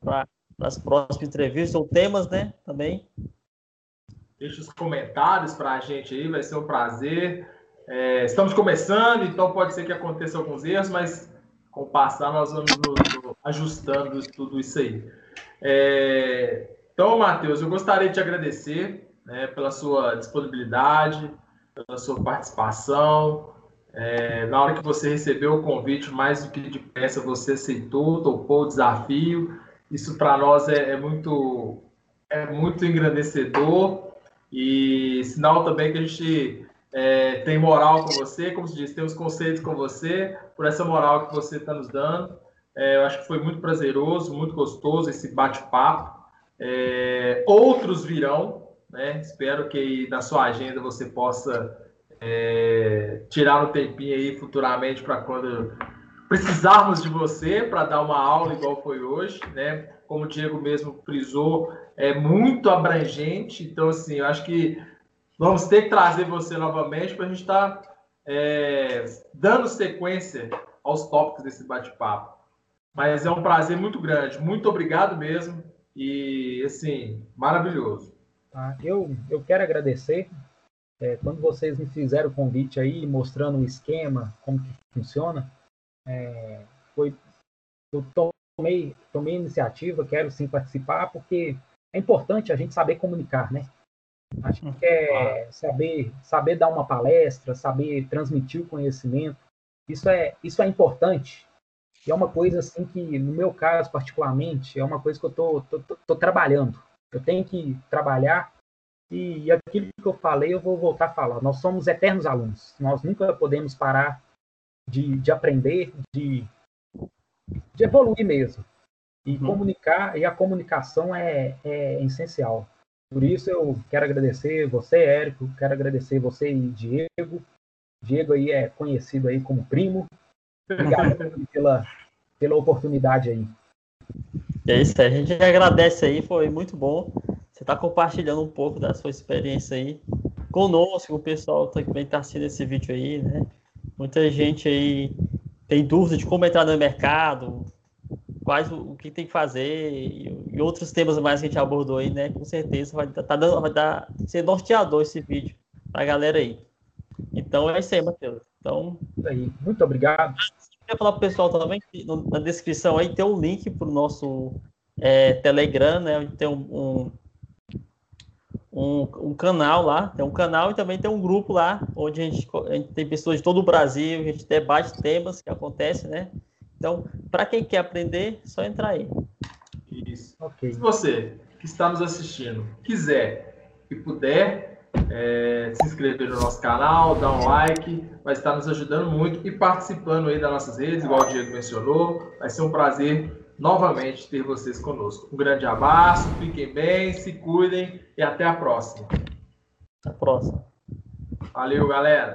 para as próximas entrevistas ou temas, né? Também. Deixe os comentários para a gente aí, vai ser um prazer. É, estamos começando, então pode ser que aconteça alguns erros, mas com o passar nós vamos ajustando tudo isso aí. É, então, Matheus, eu gostaria de te agradecer né, pela sua disponibilidade, pela sua participação. É, na hora que você recebeu o convite, mais do que depressa, você aceitou, topou o desafio. Isso para nós é, é, muito é muito engrandecedor e sinal também que a gente é, tem moral com você, como se diz, tem os conceitos com você, por essa moral que você está nos dando. É, eu acho que foi muito prazeroso, muito gostoso esse bate-papo. É, outros virão, né? Espero que na sua agenda você possa é, tirar um tempinho aí futuramente para quando precisarmos de você para dar uma aula igual foi hoje, né? Como o Diego mesmo frisou, é muito abrangente. Então, assim, eu acho que vamos ter que trazer você novamente para a gente estar tá, é, dando sequência aos tópicos desse bate-papo. Mas é um prazer muito grande. Muito obrigado mesmo. E, assim, maravilhoso. Tá? Eu, eu quero agradecer. É, quando vocês me fizeram o convite aí, mostrando o esquema, como que funciona, é, foi, eu tomei, tomei iniciativa, quero sim participar, porque é importante a gente saber comunicar, né? A gente quer saber, saber dar uma palestra, saber transmitir o conhecimento. Isso é, isso é importante. E é uma coisa assim que, no meu caso particularmente, é uma coisa que eu tô, tô, tô, tô trabalhando. Eu tenho que trabalhar e, aquilo que eu falei, eu vou voltar a falar. Nós somos eternos alunos. Nós nunca podemos parar de, de aprender, de, de evoluir mesmo. E uhum. comunicar, e a comunicação é, é essencial. Por isso eu quero agradecer você, Érico, quero agradecer você e Diego. Diego aí é conhecido aí como primo. Obrigado pela, pela oportunidade aí. É isso, a gente agradece aí, foi muito bom. Você está compartilhando um pouco da sua experiência aí conosco, o pessoal também está assistindo esse vídeo aí, né? Muita gente aí tem dúvida de como entrar no mercado, quais o, que tem que fazer e, outros temas mais que a gente abordou aí, né? Com certeza vai, tá dando, vai dar, ser norteador esse vídeo para a galera aí. Então é isso aí, Matheus. Então, aí. Muito obrigado. Queria falar para o pessoal também que na descrição aí tem um link para o nosso é, Telegram, né? Onde tem um, um, um, um, canal lá, tem um canal e também tem um grupo lá, onde a gente, a gente tem pessoas de todo o Brasil, a gente debate temas que acontecem, né? Então, para quem quer aprender, só entrar aí. Isso. Okay. Se você que está nos assistindo quiser e puder, é, se inscrever no nosso canal, dar um like, vai estar nos ajudando muito e participando aí das nossas redes, igual o Diego mencionou. Vai ser um prazer novamente ter vocês conosco. Um grande abraço, fiquem bem, se cuidem e até a próxima. Até a próxima. Valeu, galera.